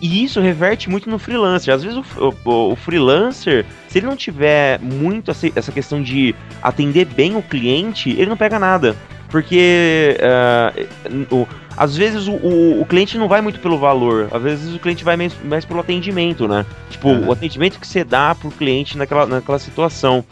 E isso reverte muito no freelancer. Às vezes o, o- o freelancer, se ele não tiver muito essa, questão de atender bem o cliente, ele não pega nada. Porque uh, o, às vezes o, o, o, cliente não vai muito pelo valor, às vezes o cliente vai mais, mais pelo atendimento, né? Tipo, uhum. o atendimento que você dá pro cliente naquela, naquela situação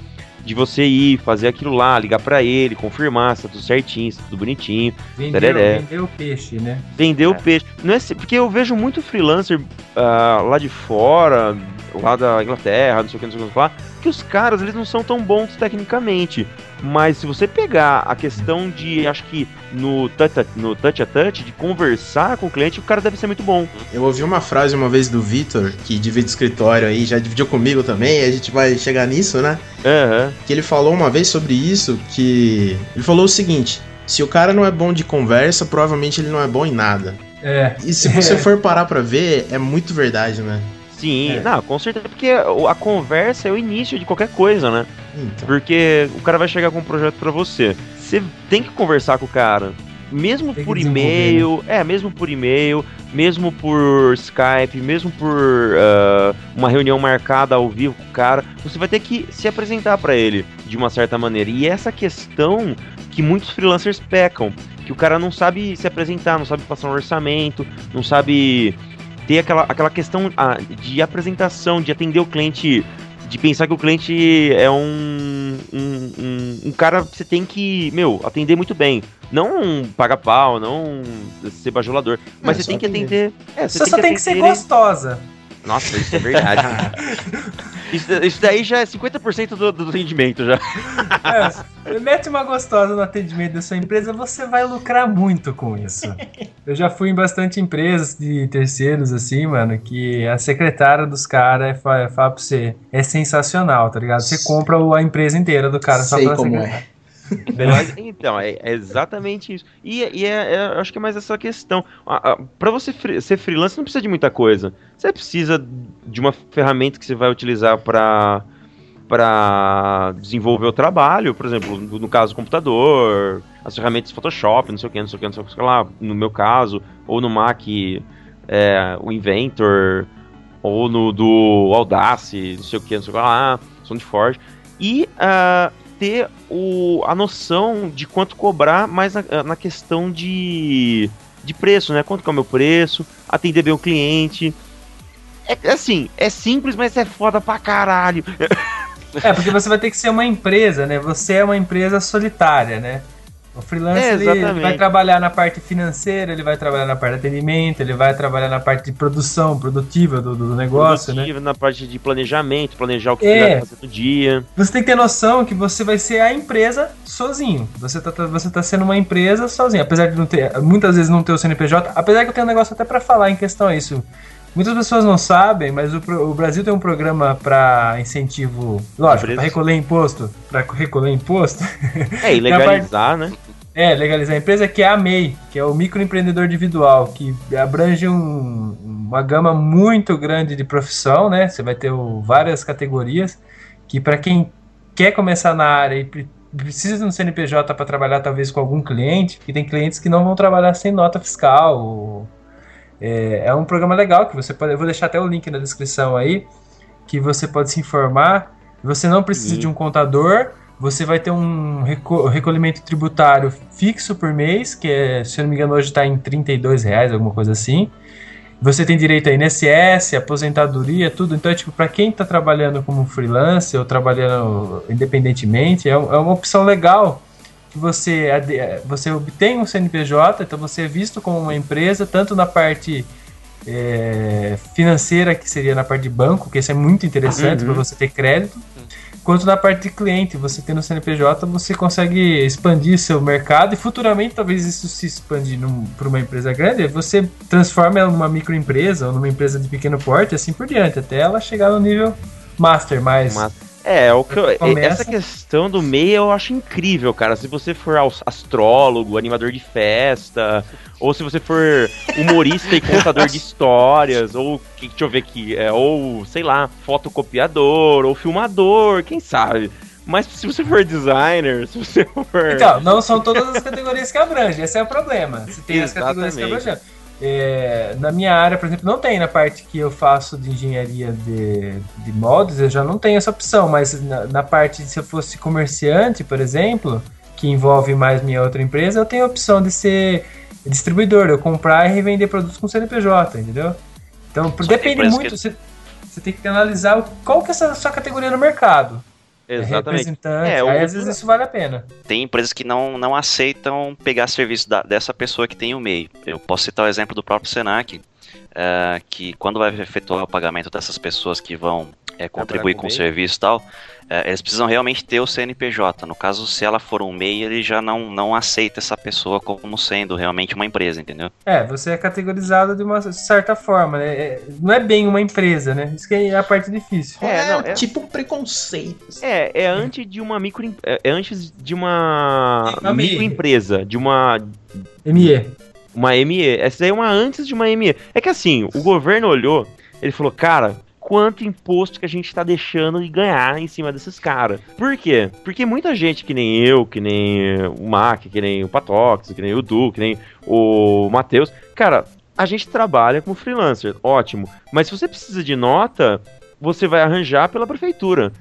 de você ir, fazer aquilo lá, ligar para ele, confirmar se tá tudo certinho, se tá tudo bonitinho. Vender, o peixe, né? Vender é. o peixe. Não é, porque eu vejo muito freelancer uh, lá de fora, lá da Inglaterra, não sei o que, não sei o que lá, que os caras eles não são tão bons tecnicamente. Mas se você pegar a questão de, acho que no touch, no touch a touch, de conversar com o cliente, o cara deve ser muito bom. Eu ouvi uma frase uma vez do Vitor, que divide escritório aí, já dividiu comigo também, a gente vai chegar nisso, né? Uhum. Que ele falou uma vez sobre isso, que. Ele falou o seguinte: se o cara não é bom de conversa, provavelmente ele não é bom em nada. É. E se você [LAUGHS] for parar pra ver, é muito verdade, né? Sim, é. não, com certeza, porque a conversa é o início de qualquer coisa, né? Então. Porque o cara vai chegar com um projeto para você. Você tem que conversar com o cara. Mesmo tem por e-mail, né? é, mesmo por e-mail, mesmo por Skype, mesmo por uh, uma reunião marcada ao vivo com o cara, você vai ter que se apresentar para ele de uma certa maneira. E essa questão que muitos freelancers pecam, que o cara não sabe se apresentar, não sabe passar um orçamento, não sabe ter aquela, aquela questão ah, de apresentação, de atender o cliente, de pensar que o cliente é um, um, um, um cara que você tem que, meu, atender muito bem. Não pagar pau, não ser bajulador, mas é, você tem que atender. É, você, você só tem que, tem que ser gostosa. Nossa, isso é verdade. [LAUGHS] isso, isso, daí já é 50% do, do atendimento já. É, mete uma gostosa no atendimento da sua empresa, você vai lucrar muito com isso. Eu já fui em bastante empresas de terceiros, assim, mano, que a secretária dos caras fala, fala pra você, é sensacional, tá ligado? Você compra a empresa inteira do cara Sei só pra como secretária. é. Então, é, é, exatamente isso. E, e é, é, acho que é mais essa questão. Para você ser freelancer, não precisa de muita coisa. Você precisa de uma ferramenta que você vai utilizar para para desenvolver o trabalho, por exemplo, no, no caso do computador, as ferramentas Photoshop, não sei o que, não sei o que, não sei o que lá, no meu caso, ou no Mac, é, o Inventor, ou no do Audace, não sei o que, não sei o que lá, SoundForge. E uh, ter o, a noção de quanto cobrar, mas na, na questão de, de preço, né? Quanto é o meu preço, atender bem o cliente. É assim, é simples, mas é foda pra caralho. É, porque você vai ter que ser uma empresa, né? Você é uma empresa solitária, né? O freelancer é, ele vai trabalhar na parte financeira, ele vai trabalhar na parte de atendimento, ele vai trabalhar na parte de produção, produtiva do, do negócio, né? produtiva, né? na parte de planejamento, planejar o que é. vai fazer do dia. Você tem que ter noção que você vai ser a empresa sozinho. Você tá, você tá sendo uma empresa sozinho. Apesar de não ter, muitas vezes não ter o CNPJ, apesar que eu tenho um negócio até para falar em questão a isso. Muitas pessoas não sabem, mas o, o Brasil tem um programa para incentivo, lógico, para recolher imposto, para recolher imposto. É, [LAUGHS] e legalizar, né? É, legalizar a empresa que é a MEI, que é o microempreendedor individual, que abrange um, uma gama muito grande de profissão, né? Você vai ter o, várias categorias que para quem quer começar na área e precisa de um CNPJ para trabalhar talvez com algum cliente, e tem clientes que não vão trabalhar sem nota fiscal. Ou, é, é, um programa legal que você pode. Eu vou deixar até o link na descrição aí, que você pode se informar. Você não precisa de um contador você vai ter um recolhimento tributário fixo por mês, que é, se eu não me engano, hoje está em 32 reais, alguma coisa assim. Você tem direito a INSS, aposentadoria, tudo. Então, é tipo, para quem está trabalhando como freelancer ou trabalhando independentemente, é, é uma opção legal que você, você obtém um CNPJ, então você é visto como uma empresa, tanto na parte é, financeira, que seria na parte de banco, que isso é muito interessante uhum. para você ter crédito, quanto na parte de cliente. Você tendo CNPJ, você consegue expandir seu mercado e futuramente, talvez isso se expandir para uma empresa grande, você transforma ela numa microempresa ou numa empresa de pequeno porte, assim por diante, até ela chegar no nível master. Master. É, o que eu, essa questão do MEI eu acho incrível, cara. Se você for astrólogo, animador de festa, ou se você for humorista e contador de [LAUGHS] histórias, ou deixa eu ver aqui, é, ou sei lá, fotocopiador, ou filmador, quem sabe. Mas se você for designer, se você for. Então, não são todas as categorias que abrange, esse é o problema. Se tem as categorias que abrangem. É, na minha área, por exemplo, não tem na parte que eu faço de engenharia de, de modos, eu já não tenho essa opção, mas na, na parte, se eu fosse comerciante, por exemplo, que envolve mais minha outra empresa, eu tenho a opção de ser distribuidor, eu comprar e revender produtos com CNPJ, entendeu? Então, Só depende muito, que- você, você tem que analisar qual que é essa sua categoria no mercado. É Exatamente. representante, É, o- aí às vezes isso vale a pena. Tem empresas que não, não aceitam pegar serviço da- dessa pessoa que tem o MEI. Eu posso citar o exemplo do próprio Senac, eh, que quando vai efetuar o pagamento dessas pessoas que vão eh, contribuir com o serviço e tal, eh, eles precisam realmente ter o CNPJ. No caso, se ela for um MEI, ele já não, não aceita essa pessoa como sendo realmente uma empresa, entendeu? É, você é categorizado de uma certa forma, né? É- não é bem uma empresa, né? Isso que é a parte difícil. É, não, é- tipo um preconceito. É, é antes de uma micro é é antes de uma É uma microempresa, de uma ME. uma ME. Essa daí é uma antes de uma ME. É que assim, o governo olhou, ele falou, cara, quanto imposto que a gente tá deixando de ganhar em cima desses caras. Por quê? Porque muita gente que nem eu, que nem o Mac, que nem o Patox, que nem o Du, que nem o Matheus, cara, a gente trabalha como freelancer, ótimo. Mas se você precisa de nota, você vai arranjar pela prefeitura.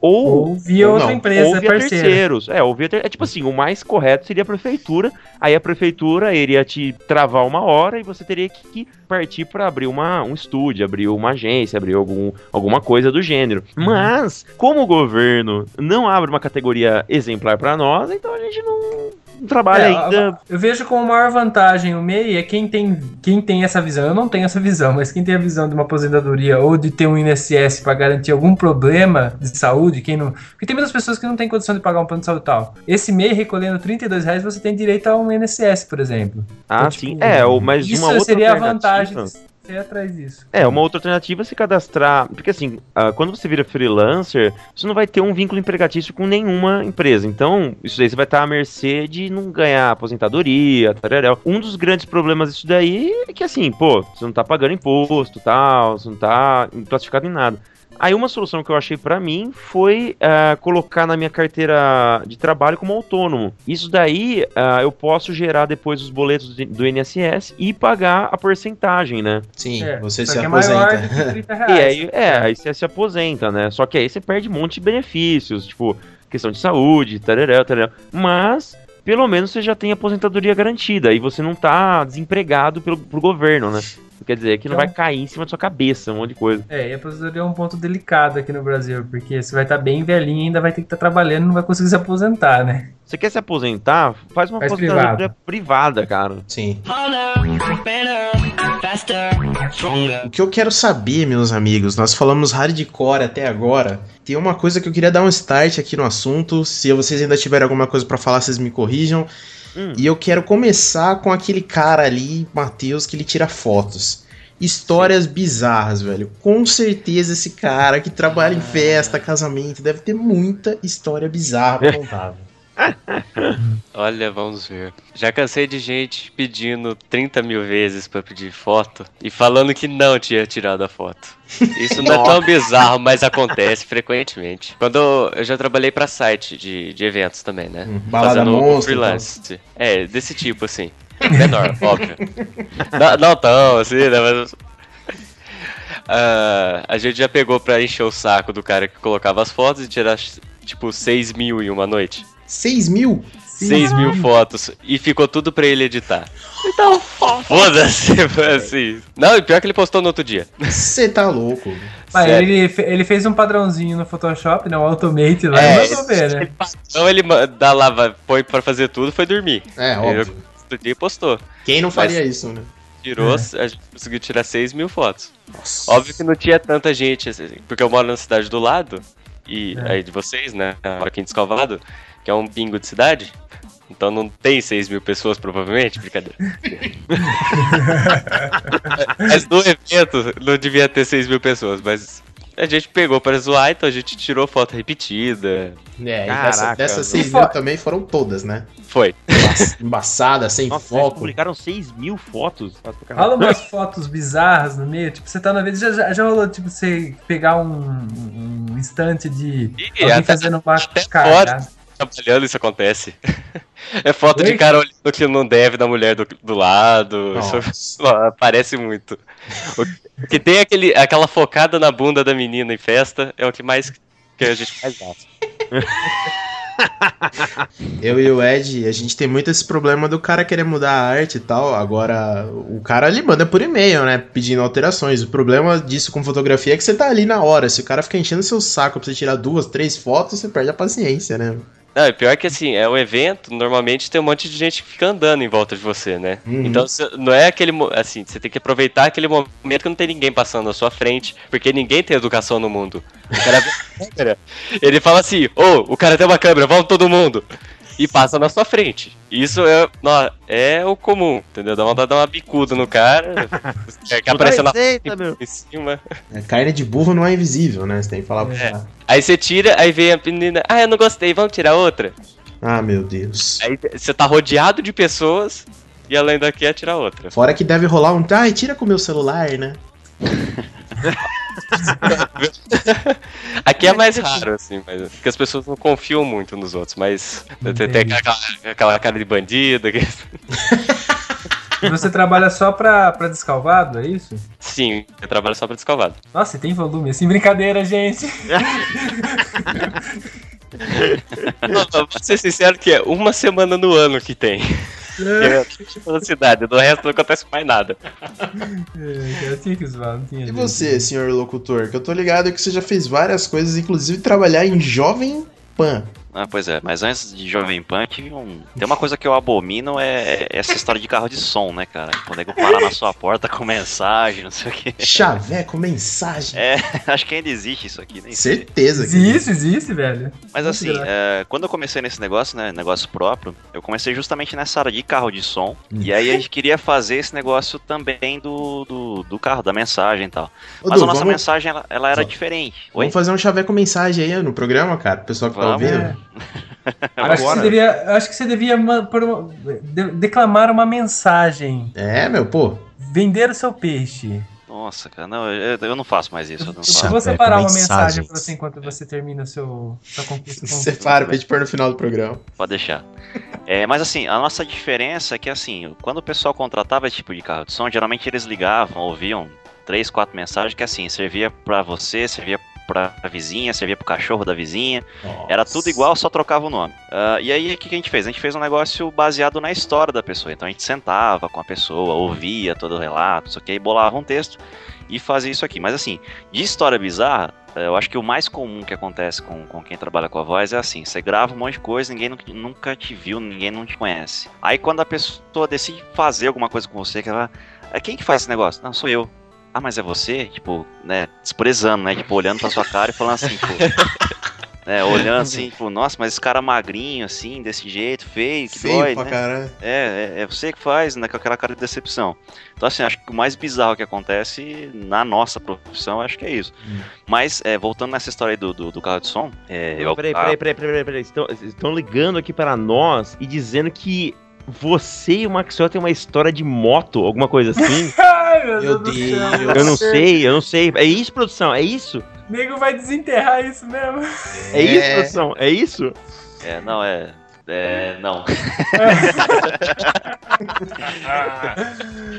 Ou, Ou via ou outra não, empresa ou via parceira. terceiros. É, ou via ter... é tipo assim, o mais correto seria a prefeitura. Aí a prefeitura iria te travar uma hora e você teria que partir para abrir uma, um estúdio, abrir uma agência, abrir algum, alguma coisa do gênero. Mas, como o governo não abre uma categoria exemplar para nós, então a gente não, não trabalha É, ainda. Eu vejo como a maior vantagem o MEI é quem tem, quem tem essa visão. Eu não tenho essa visão, mas quem tem a visão de uma aposentadoria ou de ter um INSS para garantir algum problema de saúde, quem não. Porque tem muitas pessoas que não têm condição de pagar um plano de saúde tal. Esse MEI recolhendo 32 reais, você tem direito a um INSS, por exemplo. Ah, Então, sim. tipo, É, ou- mas Isso uma outra seria a vantagem ser atrás disso. É, uma outra alternativa é se cadastrar. Porque assim, ah, quando você vira freelancer, você não vai ter um vínculo empregatício com nenhuma empresa. Então, isso daí você vai estar à mercê de não ganhar aposentadoria. Um dos grandes problemas disso daí é que assim, pô, você não tá pagando imposto tal, você não tá classificado em nada. Aí uma solução que eu achei pra mim foi ah, colocar na minha carteira de trabalho como autônomo. Isso daí ah, eu posso gerar depois os boletos do INSS e pagar a porcentagem, né? Sim, É, você se é maior aposenta. do que [LAUGHS] 30 E reais. aí, é, aí você se aposenta, né? Só que aí você perde um monte de benefícios, tipo, questão de saúde, tararel, tararel. Mas, pelo menos você já tem aposentadoria garantida e você não tá desempregado pelo, pro governo, né? Quer dizer que não Então- vai cair em cima da sua cabeça, um monte de coisa. É, e a aposentadoria é um ponto delicado aqui no Brasil, porque você vai estar bem velhinho e ainda vai ter que estar trabalhando e não vai conseguir se aposentar, né? Você quer se aposentar? Faz uma Faz aposentadoria privada, cara. Sim. O que eu quero saber, meus amigos, nós falamos hardcore até agora. Tem uma coisa que eu queria dar um start aqui no assunto. Se vocês ainda tiverem alguma coisa pra falar, vocês me corrijam. Hum. E eu quero começar com aquele cara ali, Matheus, que ele tira fotos. Histórias bizarras, velho. Com certeza esse cara que trabalha em festa, casamento, deve ter muita história bizarra pra contar. Olha, vamos ver. Já cansei de gente pedindo 30 mil vezes pra pedir foto e falando que não tinha tirado a foto. Isso não é tão bizarro, mas acontece frequentemente. Quando eu, eu já trabalhei pra site de, de eventos também, né? Hum, balada Fazendo monstro, freelance. É, desse tipo, assim. Menor, [LAUGHS] óbvio. Não, não tão, assim, né? Mas. Ah, a gente já pegou pra encher o saco do cara que colocava as fotos e tirar, tipo, 6 mil em uma noite. 6 mil? 6 mil fotos e ficou tudo pra ele editar. Então, foda-se, foi assim. [LAUGHS] Não, e pior que ele postou no outro dia. Você tá louco. Mas Sério. ele, ele fez um padrãozinho no Photoshop, né? Um Automate lá, É, e mandou ver, né? Então ele dá lá, põe pra fazer tudo, foi dormir. É, óbvio. outro dia postou. Quem não faria isso, né? Tirou, É. a gente conseguiu tirar 6 mil fotos. Nossa. Óbvio que não tinha tanta gente, assim, porque eu moro na cidade do lado, e É. aí de vocês, né? Aqui em Descalvado, que é um bingo de cidade. Então não tem 6 mil pessoas, provavelmente, brincadeira. [LAUGHS] mas no evento não devia ter 6 mil pessoas, mas a gente pegou para zoar, então a gente tirou foto repetida. É, e Caraca, dessa, dessas velho. 6 mil também foram todas, né? Foi. Emba- [LAUGHS] Embaçada, sem Nossa, eles foco. publicaram 6 mil fotos. Rola umas fotos bizarras no meio, tipo, você tá na vez, já, já, já rolou, tipo, você pegar um, um instante de E alguém até- fazendo uma até cagada. Trabalhando isso acontece. É foto Oi? de cara olhando que não deve da mulher do, do lado. Nossa. Isso aparece muito. O que tem aquele, aquela focada na bunda da menina em festa é o que mais que a gente mais gosta. [LAUGHS] Eu e o Ed, a gente tem muito esse problema do cara querer mudar a arte e tal. Agora, o cara ali manda por e-mail, né? Pedindo alterações. O problema disso com fotografia é que você tá ali na hora. Se o cara fica enchendo seu saco pra você tirar duas, três fotos, você perde a paciência, né? Não, é pior que assim, é um evento, normalmente tem um monte de gente que fica andando em volta de você, né? Uhum. Então não é aquele. Assim, você tem que aproveitar aquele momento que não tem ninguém passando na sua frente, porque ninguém tem educação no mundo. O cara vê a [LAUGHS] câmera, ele fala assim: Ô, o cara tem uma câmera, vamos todo mundo! E passa na sua frente. Isso é, nó, é o comum, entendeu? Dá vontade de dar uma bicuda no cara, [LAUGHS] é, que aparece na em cima. A carne de burro não é invisível, né? Você tem que falar pro É. cara. Aí você tira, aí vem a menina, ah, eu não gostei, vamos tirar outra. Ah, meu Deus. Aí você tá rodeado de pessoas e além daqui quer tirar outra. Fora que deve rolar um. Ai, tira com o meu celular, né? [LAUGHS] [LAUGHS] Aqui é mais raro, assim, mas, porque as pessoas não confiam muito nos outros, mas tem, tem aquela, aquela cara de bandido. Que... [LAUGHS] E você trabalha só pra, pra descalvado, é isso? Sim, eu trabalho só pra descalvado. Nossa, e tem volume, assim, brincadeira, gente. [LAUGHS] Não, Vou ser sincero que é uma semana no ano que tem. É a cidade, do resto não acontece mais nada. É, assim que zoar, não tinha E jeito. você, senhor locutor? Que eu tô ligado que você já fez várias coisas, inclusive trabalhar em Jovem Pan. Ah, pois é, mas antes de Jovem Pan, tive um... tem uma coisa que eu abomino é é essa história de carro de som, né, cara? Quando é que eu parar na sua porta com mensagem, não sei o quê. Chaveco, mensagem. É, [LAUGHS] acho que ainda existe isso aqui, sei. Certeza que Existe, existe, velho. Mas assim, é, quando eu comecei nesse negócio, né, negócio próprio, eu comecei justamente nessa área de carro de som. E aí a gente queria fazer esse negócio também do, do, do carro, da mensagem e tal. Ô, Mas Du, a nossa vamos, mensagem, ela, ela era Só- diferente. Oi? vamos fazer um chaveco mensagem aí no programa, cara. O pessoal que tá Vamos. ouvindo. [LAUGHS] Acho que, você devia, acho que você devia uma- declamar uma mensagem. É, meu, pô. Vender o seu peixe. Nossa, cara, não, eu, eu não faço mais isso. Eu não Eu vou Chaveco, separar uma mensagens. mensagem pra você enquanto você termina o seu, sua conquista. com- Separa pra gente pôr no final do programa. Pode deixar. É, mas assim, a nossa diferença é que assim, quando o pessoal contratava esse tipo de carro de som, geralmente eles ligavam, ouviam três, quatro mensagens que assim, servia pra você, servia pra vizinha, servia pro cachorro da vizinha, era tudo igual, só trocava o nome. Ah, e aí, o que que a gente fez? A gente fez um negócio baseado na história da pessoa. Então a gente sentava com a pessoa, ouvia todo o relato, isso aqui, e bolava um texto e fazia isso aqui. Mas assim, de história bizarra, eu acho que o mais comum que acontece com, com quem trabalha com a voz é assim: você grava um monte de coisa, ninguém nu- nunca te viu, ninguém não te conhece. Aí quando a pessoa decide fazer alguma coisa com você, que ela. "Ah, Quem que faz esse negócio? Não, sou eu. Ah, mas é você? Tipo, né, desprezando, né? Tipo, olhando pra sua cara e falando assim, tipo. [LAUGHS] né, olhando assim, tipo, nossa, mas esse cara magrinho, assim, desse jeito, feio, que Feio dói, pra né? caralho. É, é, é você que faz, né, com aquela cara de decepção. Então, assim, acho que o mais bizarro que acontece na nossa profissão, acho que é isso. Hum. Mas, é, voltando nessa história aí do, do, do carro de som, é, eu, Peraí, peraí, peraí, peraí, peraí, peraí. Estão, estão ligando aqui para nós e dizendo que você e o Maxwell tem uma história de moto, alguma coisa assim. [LAUGHS] Ai, meu, Meu Deus, Deus. céu. eu não sei, eu não sei. É isso, produção? É isso? O nego vai desenterrar isso mesmo. É, isso, produção? É isso? é, não, é. É, não. [LAUGHS]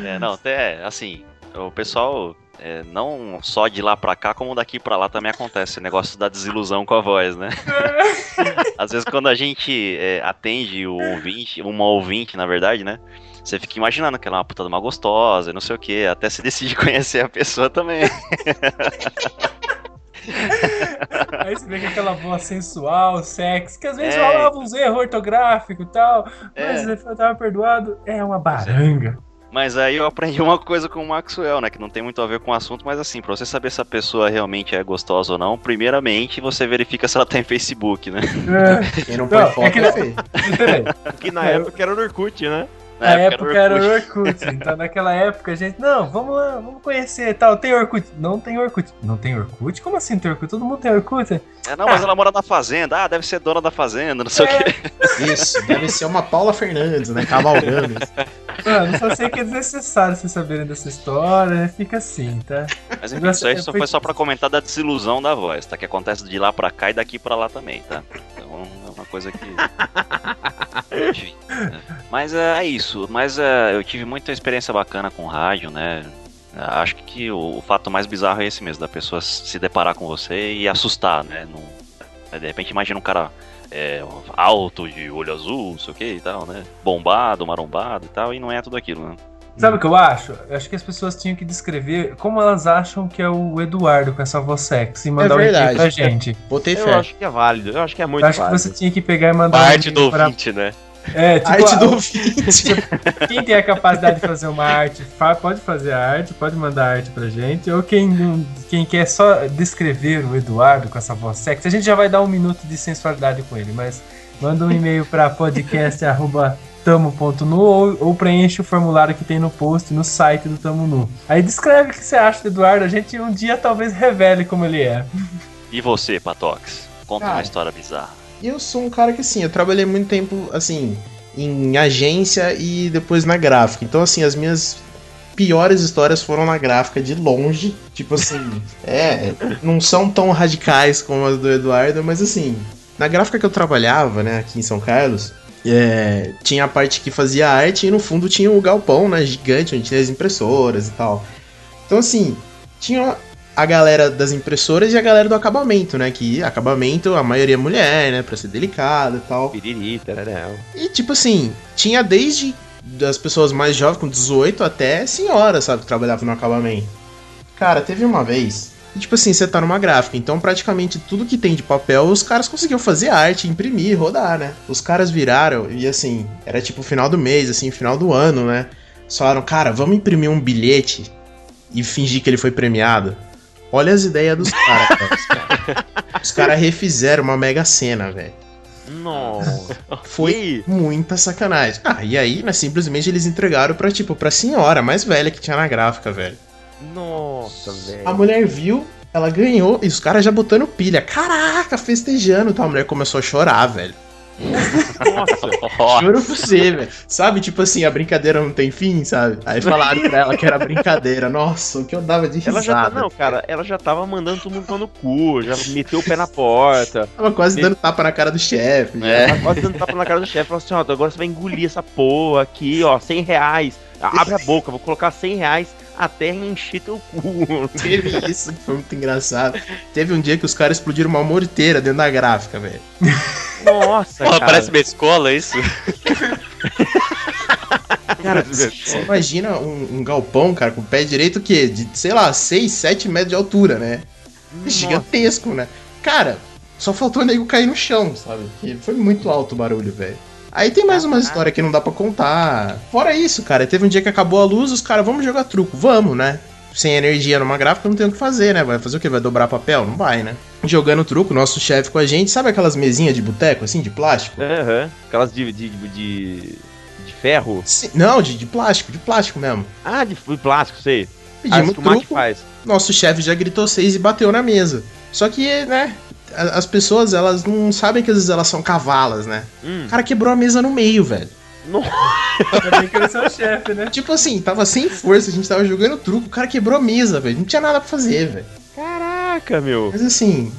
é, não, até, assim, o pessoal, é, não só de lá pra cá, como daqui pra lá também acontece, esse negócio da desilusão com a voz, né? [LAUGHS] Às vezes quando a gente é, atende o ouvinte, uma ouvinte, na verdade, né? Você fica imaginando que ela é uma puta de uma gostosa, e não sei o que, até se decide [LAUGHS] conhecer a pessoa também. [LAUGHS] Aí você vê com aquela voz sensual, sexy, que às vezes É. rolava uns erros ortográficos e tal, mas É. eu tava perdoado. É uma baranga. Mas aí eu aprendi uma coisa com o Maxwell, né? Que não tem muito a ver com o assunto, mas assim, pra você saber se a pessoa realmente é gostosa ou não, primeiramente você verifica se ela tem Facebook, né? É. Quem não põe Não, foto é que [LAUGHS] é Que na época era no Orkut, né? Na É, época era o Orkut. Orkut. Então naquela época a gente, não, vamos lá, vamos conhecer e tal. Tem Orkut? Não tem Orkut. Não tem Orkut? Como assim tem Orkut? Todo mundo tem Orkut? É, não, mas ela mora na fazenda. Ah, deve ser dona da fazenda, não sei o quê. Isso, deve ser uma Paula Fernandes, né? Cavalgando. Mano, só sei que é desnecessário vocês saberem dessa história, né? Fica assim, tá? Mas enfim, isso aí só foi só pra comentar da desilusão da voz, tá? Que acontece de lá pra cá e daqui pra lá também, tá? Então é uma coisa que. [LAUGHS] Enfim, né? Mas é, é isso. Mas é, eu tive muita experiência bacana com rádio, né? Acho que o, o fato mais bizarro é esse mesmo, da pessoa se deparar com você e assustar, né? Aí, de repente imagina um cara é, alto, de olho azul, não sei o que e tal, né? Bombado, marombado e tal, e não é tudo aquilo, né? Sabe o que eu acho? Eu acho que as pessoas tinham que descrever como elas acham que é o Eduardo com essa voz sexy e mandar o verdade. e-mail pra gente. Botei Eu fé. acho que é válido, eu acho que é muito Eu acho que válido. você tinha que pegar e mandar Parte um do pra... ouvinte, né? É, tipo, Arte a- do ouvinte. [LAUGHS] quem tem a capacidade de fazer uma arte, pode fazer a arte, pode mandar arte pra gente. Ou quem, não- quem quer só descrever o Eduardo com essa voz sexy, a gente já vai dar um minuto de sensualidade com ele, mas manda um e-mail pra podcast.tamo.nu ou, ou preenche o formulário que tem no post no site do Tamo Nu. Aí descreve o que você acha do Eduardo, a gente um dia talvez revele como ele é. E você, Patox? Conta Cara. uma história bizarra. E eu sou um cara que, assim, eu trabalhei muito tempo, assim, em agência e depois na gráfica. Então, assim, as minhas piores histórias foram na gráfica de longe. Tipo assim, [LAUGHS] é, não são tão radicais como as do Eduardo, mas assim, na gráfica que eu trabalhava, né, aqui em São Carlos, é, tinha a parte que fazia arte e no fundo tinha o galpão, né, gigante, onde tinha as impressoras e tal. Então, assim, tinha a galera das impressoras e a galera do acabamento, né? Que acabamento, a maioria é mulher, né? Pra ser delicado e tal. Piriri, tararau. E tipo assim, tinha desde das pessoas mais jovens, com 18, até senhoras, sabe? Que trabalhavam no acabamento. Cara, teve uma vez. Que, Tipo assim, você tá numa gráfica, então praticamente tudo que tem de papel, os caras conseguiam fazer arte, imprimir, rodar, né? Os caras viraram, e assim, era tipo final do mês, assim, final do ano, né? Só falaram, cara, vamos imprimir um bilhete e fingir que ele foi premiado. Olha as ideias dos caras, cara. Os caras os caras refizeram uma mega cena, velho. Nossa. Foi muita sacanagem. Ah, e aí, né, simplesmente eles entregaram pra, tipo, pra senhora mais velha que tinha na gráfica, velho. Nossa, velho. A mulher viu, ela ganhou, e os caras já botando pilha. Caraca, festejando, tá? A mulher começou a chorar, velho. Nossa. Juro pra você, velho. Sabe, tipo assim, a brincadeira não tem fim, sabe? Aí falaram pra ela que era brincadeira. Nossa, o que eu dava de risada. Ela já tá, não, cara, ela já tava mandando todo mundo no cu, já meteu o pé na porta. Tava quase dando tapa na cara do chefe. É. Ela quase dando tapa na cara do chefe. Falou assim: ó, agora você vai engolir essa porra aqui, ó, 100 reais. Abre a boca, vou colocar 100 reais até encher teu cu. [LAUGHS] Teve isso, que foi muito engraçado. Teve um dia que os caras explodiram uma morteira dentro da gráfica, velho. Nossa, Porra, cara. parece minha escola, é isso? [LAUGHS] Cara, você imagina um, um galpão, cara, com o pé direito o quê? De, sei lá, 6, 7 metros de altura, né? Gigantesco, né? Cara, só faltou o nego cair no chão, sabe? Porque foi muito alto o barulho, velho. Aí tem mais umas histórias que não dá pra contar. Fora isso, cara, teve um dia que acabou a luz, os caras, vamos jogar truco, vamos, né? Sem energia numa gráfica não tem o que fazer, né? Vai fazer o quê? Vai dobrar papel? Não vai, né? Jogando truco, nosso chefe com a gente, sabe aquelas mesinhas de boteco, assim, de plástico? Aham. Aquelas de, de, de, de ferro. Sim, não, de, de plástico, de plástico mesmo. Ah, de de plástico, sei. Ah, Pedimos isso que o truco, faz. nosso chefe já gritou seis e bateu na mesa. Só que, né, as pessoas, elas não sabem que às vezes elas são cavalas, né? Hum. O cara quebrou a mesa no meio, velho. Ele é o chefe, né? Tipo assim, tava sem força, a gente tava jogando truco, o cara quebrou a mesa, velho. Não tinha nada pra fazer, velho. Caraca, meu. Mas assim,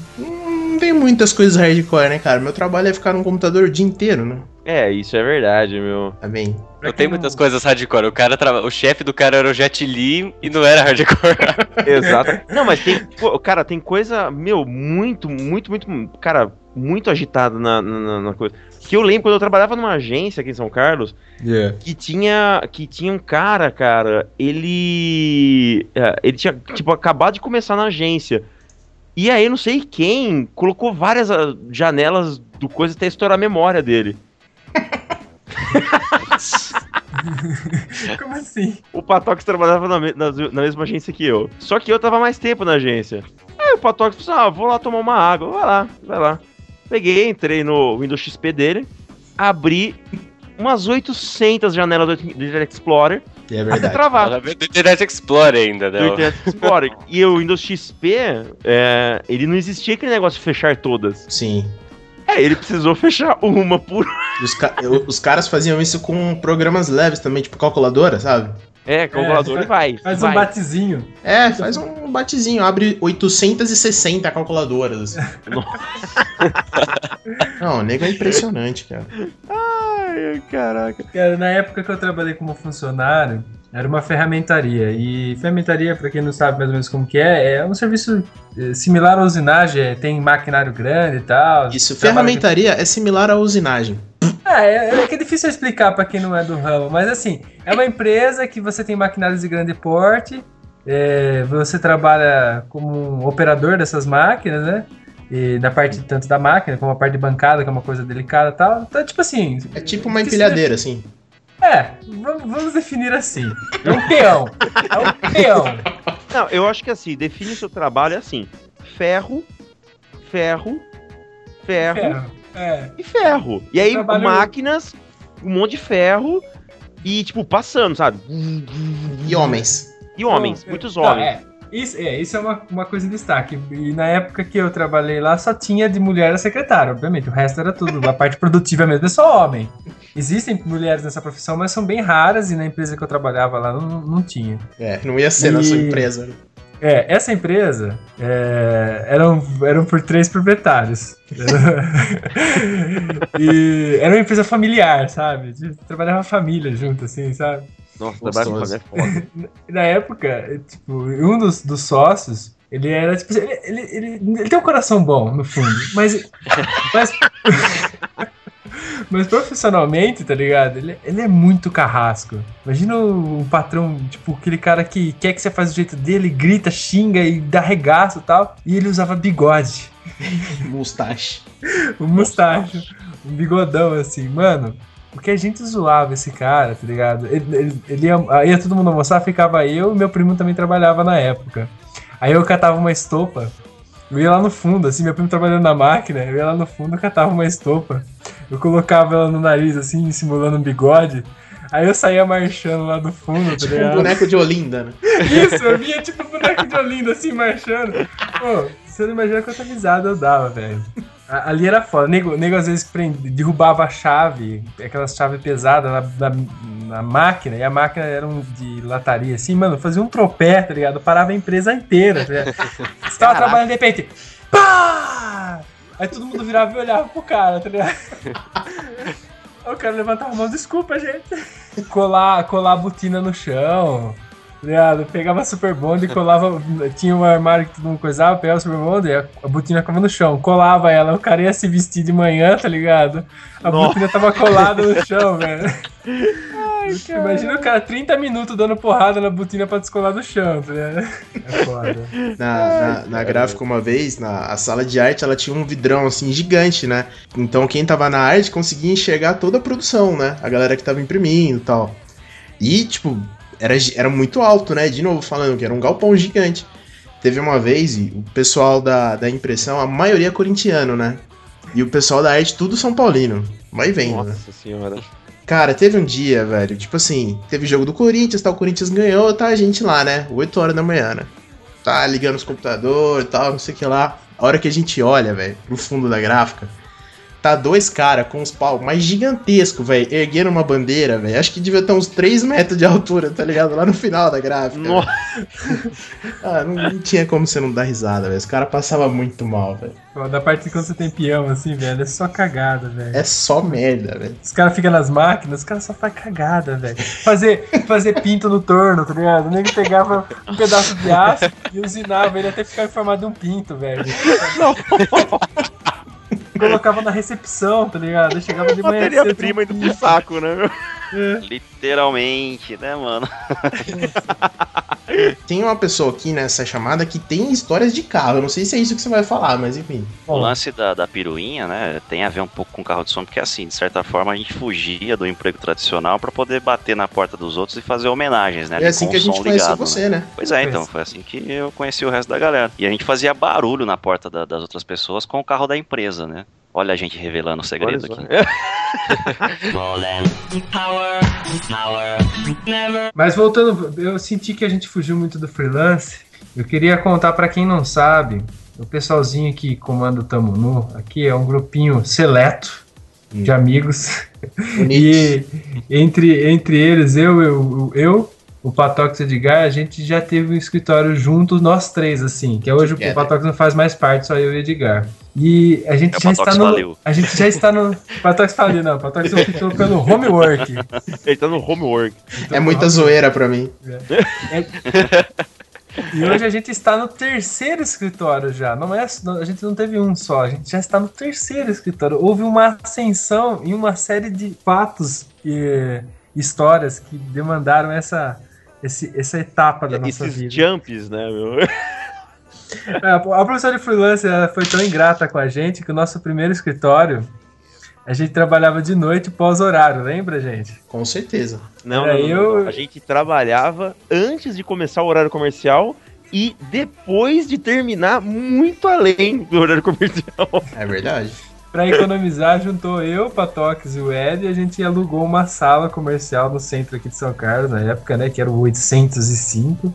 não tem muitas coisas hardcore, né, cara? Meu trabalho é ficar no computador o dia inteiro, né? É, isso é verdade, meu. Tá bem. Não tem muitas coisas hardcore. O cara traba... O chefe do cara era o Jet Li e não era hardcore. [LAUGHS] Exato. Não, mas tem. pô, Cara, tem coisa, meu, muito, muito, muito. Cara, muito agitada na, na, na coisa. Que eu lembro quando eu trabalhava numa agência aqui em São Carlos, Yeah. que tinha que tinha um cara, cara, ele é, ele tinha tipo acabado de começar na agência. E aí não sei quem colocou várias ah, janelas do coisa até estourar a memória dele. Como assim? O Patox trabalhava na, na- na mesma agência que eu. Só que eu tava mais tempo na agência. Aí o Patox falou assim: ah, vou lá tomar uma água. Vai lá, vai lá. Peguei, entrei no Windows XP dele, abri umas 800 janelas do Internet Explorer É até verdade. travar. Ela veio do Internet Explorer ainda, do né? Internet Explorer. e o Windows XP, é, ele não existia aquele negócio de fechar todas. Sim. É, ele precisou fechar uma por. Os, ca- os caras faziam isso com programas leves também, tipo calculadora, sabe? É, calculador É, e vai. Faz vai. um batezinho. É, faz um batezinho, abre 860 calculadoras. Não, o nego é impressionante, cara. Ai, caraca. Cara, na época que eu trabalhei como funcionário, Era uma ferramentaria. E ferramentaria, para quem não sabe mais ou menos como que é, é um serviço eh, similar à usinagem, é, tem maquinário grande e tal. Isso, ferramentaria é similar à usinagem. Ah, é, é que é difícil explicar para quem não é do ramo, mas assim, é uma empresa que você tem maquinários de grande porte, é, você trabalha como um operador dessas máquinas, né? E na parte tanto da máquina como a parte de bancada, que é uma coisa delicada e tal. Então, tipo assim, É tipo uma empilhadeira, assim. é, vamos, vamos definir assim. É um peão. É um peão. Não, eu acho que assim, define seu trabalho é assim: ferro, ferro, ferro Ferro. É. e ferro. E aí, Trabalho- máquinas, um monte de ferro e, tipo, passando, sabe? E homens. E homens, Então, muitos tá, homens. é. Isso, é, isso é uma, uma coisa em destaque. E na época que eu trabalhei lá, só tinha de mulher a secretária, obviamente. O resto era tudo. A parte produtiva mesmo é só homem. Existem mulheres nessa profissão, mas são bem raras e na empresa que eu trabalhava lá não, não tinha. É, não ia ser na sua E- empresa. É, essa empresa é, eram, eram por três proprietários. [LAUGHS] e era uma empresa familiar, sabe? De- Trabalhava a família junto, assim, sabe? Nossa, trabalho de família é foda. [LAUGHS] Na época, é, tipo, um dos, dos sócios, ele era, tipo, ele, ele, ele, ele tem um coração bom, no fundo, mas. Mas, [LAUGHS] mas profissionalmente, tá ligado? Ele, ele é muito carrasco. Imagina um patrão, tipo, aquele cara que quer que você faça do jeito dele, grita, xinga e dá regaço e tal. E ele usava bigode, [LAUGHS] Mustache. um mustache, um bigodão assim, mano. Porque a gente zoava esse cara, tá ligado? Ele, ele, ele ia, ia todo mundo almoçar, ficava eu e meu primo também trabalhava na época. Aí eu catava uma estopa, eu ia lá no fundo, assim, meu primo trabalhando na máquina, eu ia lá no fundo e catava uma estopa. Eu colocava ela no nariz, assim, simulando um bigode. Aí eu saía marchando lá do fundo, tá Tipo um ligado? boneco de Olinda, né? Isso, eu vinha tipo um boneco de Olinda, assim, marchando. Pô, você não imagina quanta risada eu dava, velho. Ali era foda. Nego, nego às vezes prende, derrubava a chave, aquelas chaves pesadas na, na, na máquina, e a máquina era um de lataria, assim, mano, fazia um tropé, tá ligado? Parava a empresa inteira, tá ligado? Você [LAUGHS] tava trabalhando de repente, pá! Aí todo mundo virava e olhava pro cara, tá ligado? Aí [LAUGHS] o cara levantava a mão, desculpa, gente. Colar, colar a botina no chão. Ligado? Pegava super bonde e colava. Tinha um armário que todo mundo coisava, pegava o super bonde e a, a botina ficava no chão. Colava ela, o cara ia se vestir de manhã, tá ligado? A Nossa. botina tava colada no chão, velho. [LAUGHS] Imagina o cara 30 minutos dando porrada na botina pra descolar do chão, tá ligado? É foda. Na, na, na gráfica, uma vez, na a sala de arte, ela tinha um vidrão, assim, gigante, né? Então, quem tava na arte conseguia enxergar toda a produção, né? A galera que tava imprimindo e tal. E, tipo, era, era muito alto, né? De novo falando que era um galpão gigante. Teve uma vez, e o pessoal da, da impressão, a maioria é corintiano, né? E o pessoal da arte, tudo São Paulino. Vai vendo, né? Nossa senhora. Cara, teve um dia, velho, tipo assim, teve jogo do Corinthians, tal, o Corinthians ganhou, tá a gente lá, né? 8 horas da manhã, né? Tá ligando os computadores e tal, não sei o que lá. A hora que a gente olha, velho, pro fundo da gráfica, tá dois caras com os pau mais gigantescos, velho, erguendo uma bandeira, velho. Acho que devia ter uns 3 metros de altura, tá ligado? Lá no final da gráfica. Nossa. [LAUGHS] Ah, não, não tinha como você não dar risada, velho. Os caras passavam muito mal, velho. Da parte de quando você tem peão, assim, velho, é só cagada, velho. É só merda, velho. Os caras ficam nas máquinas, os caras só fazem cagada, velho. Fazer, fazer pinto no torno, tá ligado? O nego pegava um pedaço de aço e usinava ele até ficar em formato de um pinto, velho. Colocava na recepção, tá ligado? Eu chegava de [LAUGHS] manhã. cedo, Matéria-prima indo pro saco, né? Meu? Literalmente, né, mano? [LAUGHS] Tem uma pessoa aqui nessa chamada que tem histórias de carro. Eu não sei se é isso que você vai falar, mas enfim. O lance da, da piruinha, né, tem a ver um pouco com carro de som, porque assim, de certa forma a gente fugia do emprego tradicional pra poder bater na porta dos outros e fazer homenagens, né? É assim que a gente conheceu ligado, né? você, né? Pois é, então, foi assim que eu conheci o resto da galera. E a gente fazia barulho na porta da- das outras pessoas com o carro da empresa, né? Olha a gente revelando o segredo aqui. [LAUGHS] Mas voltando, eu senti que a gente fugiu muito do freelance. Eu queria contar pra quem não sabe, o pessoalzinho que comanda o Tamo Nu, aqui é um grupinho seleto de amigos. Bonito. [LAUGHS] E entre, entre eles, eu, eu, eu o Patox e o Edgar, a gente já teve um escritório juntos, nós três, assim, que hoje Together. o Patox não faz mais parte, só eu e o Edgar. E a gente É, já está no. faliu. A gente já está no. [LAUGHS] Patox faliu, não. O Patox [LAUGHS] optou pelo homework. Ele tá no homework. É muita zoeira pra mim. E hoje a gente está no terceiro escritório já. Não é, a gente não teve um só, a gente já está no terceiro escritório. Houve uma ascensão em uma série de fatos e histórias que demandaram essa, esse- essa etapa da nossa Esses vida. jumps, né, meu? [LAUGHS] É, a professora de freelance ela foi tão ingrata com a gente que o nosso primeiro escritório a gente trabalhava de noite pós-horário, lembra, gente? Com certeza. Não, É, não, não, eu- não. A gente trabalhava antes de começar o horário comercial e depois de terminar muito além do horário comercial. É verdade. Pra economizar, juntou eu, Patox e o Ed e a gente alugou uma sala comercial no centro aqui de São Carlos, na época, né? Que era o 805.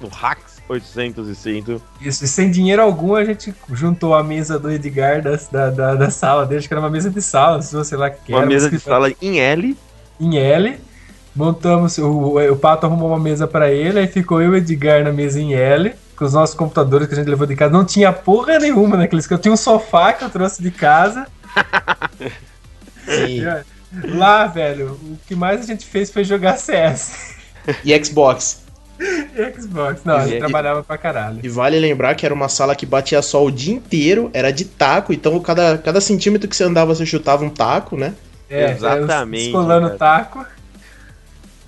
No Hacks 805. Isso, e sem dinheiro algum, a gente juntou a mesa do Edgar da, da, da, da sala dele, acho que era uma mesa de sala, sei lá o que Uma era. mesa de sala em L. Em L. Montamos, o, o Pato arrumou uma mesa pra ele, aí ficou eu e o Edgar na mesa em L. Com os nossos computadores que a gente levou de casa, não tinha porra nenhuma naqueles que eu tinha um sofá que eu trouxe de casa. [LAUGHS] E, Lá, velho, o que mais a gente fez foi jogar CS e Xbox. e [LAUGHS] Xbox. Não, a gente E- trabalhava pra caralho. E vale lembrar que era uma sala que batia sol o dia inteiro, era de taco, então cada, cada centímetro que você andava você chutava um taco, né? É, Exatamente, é, Escolando cara. taco.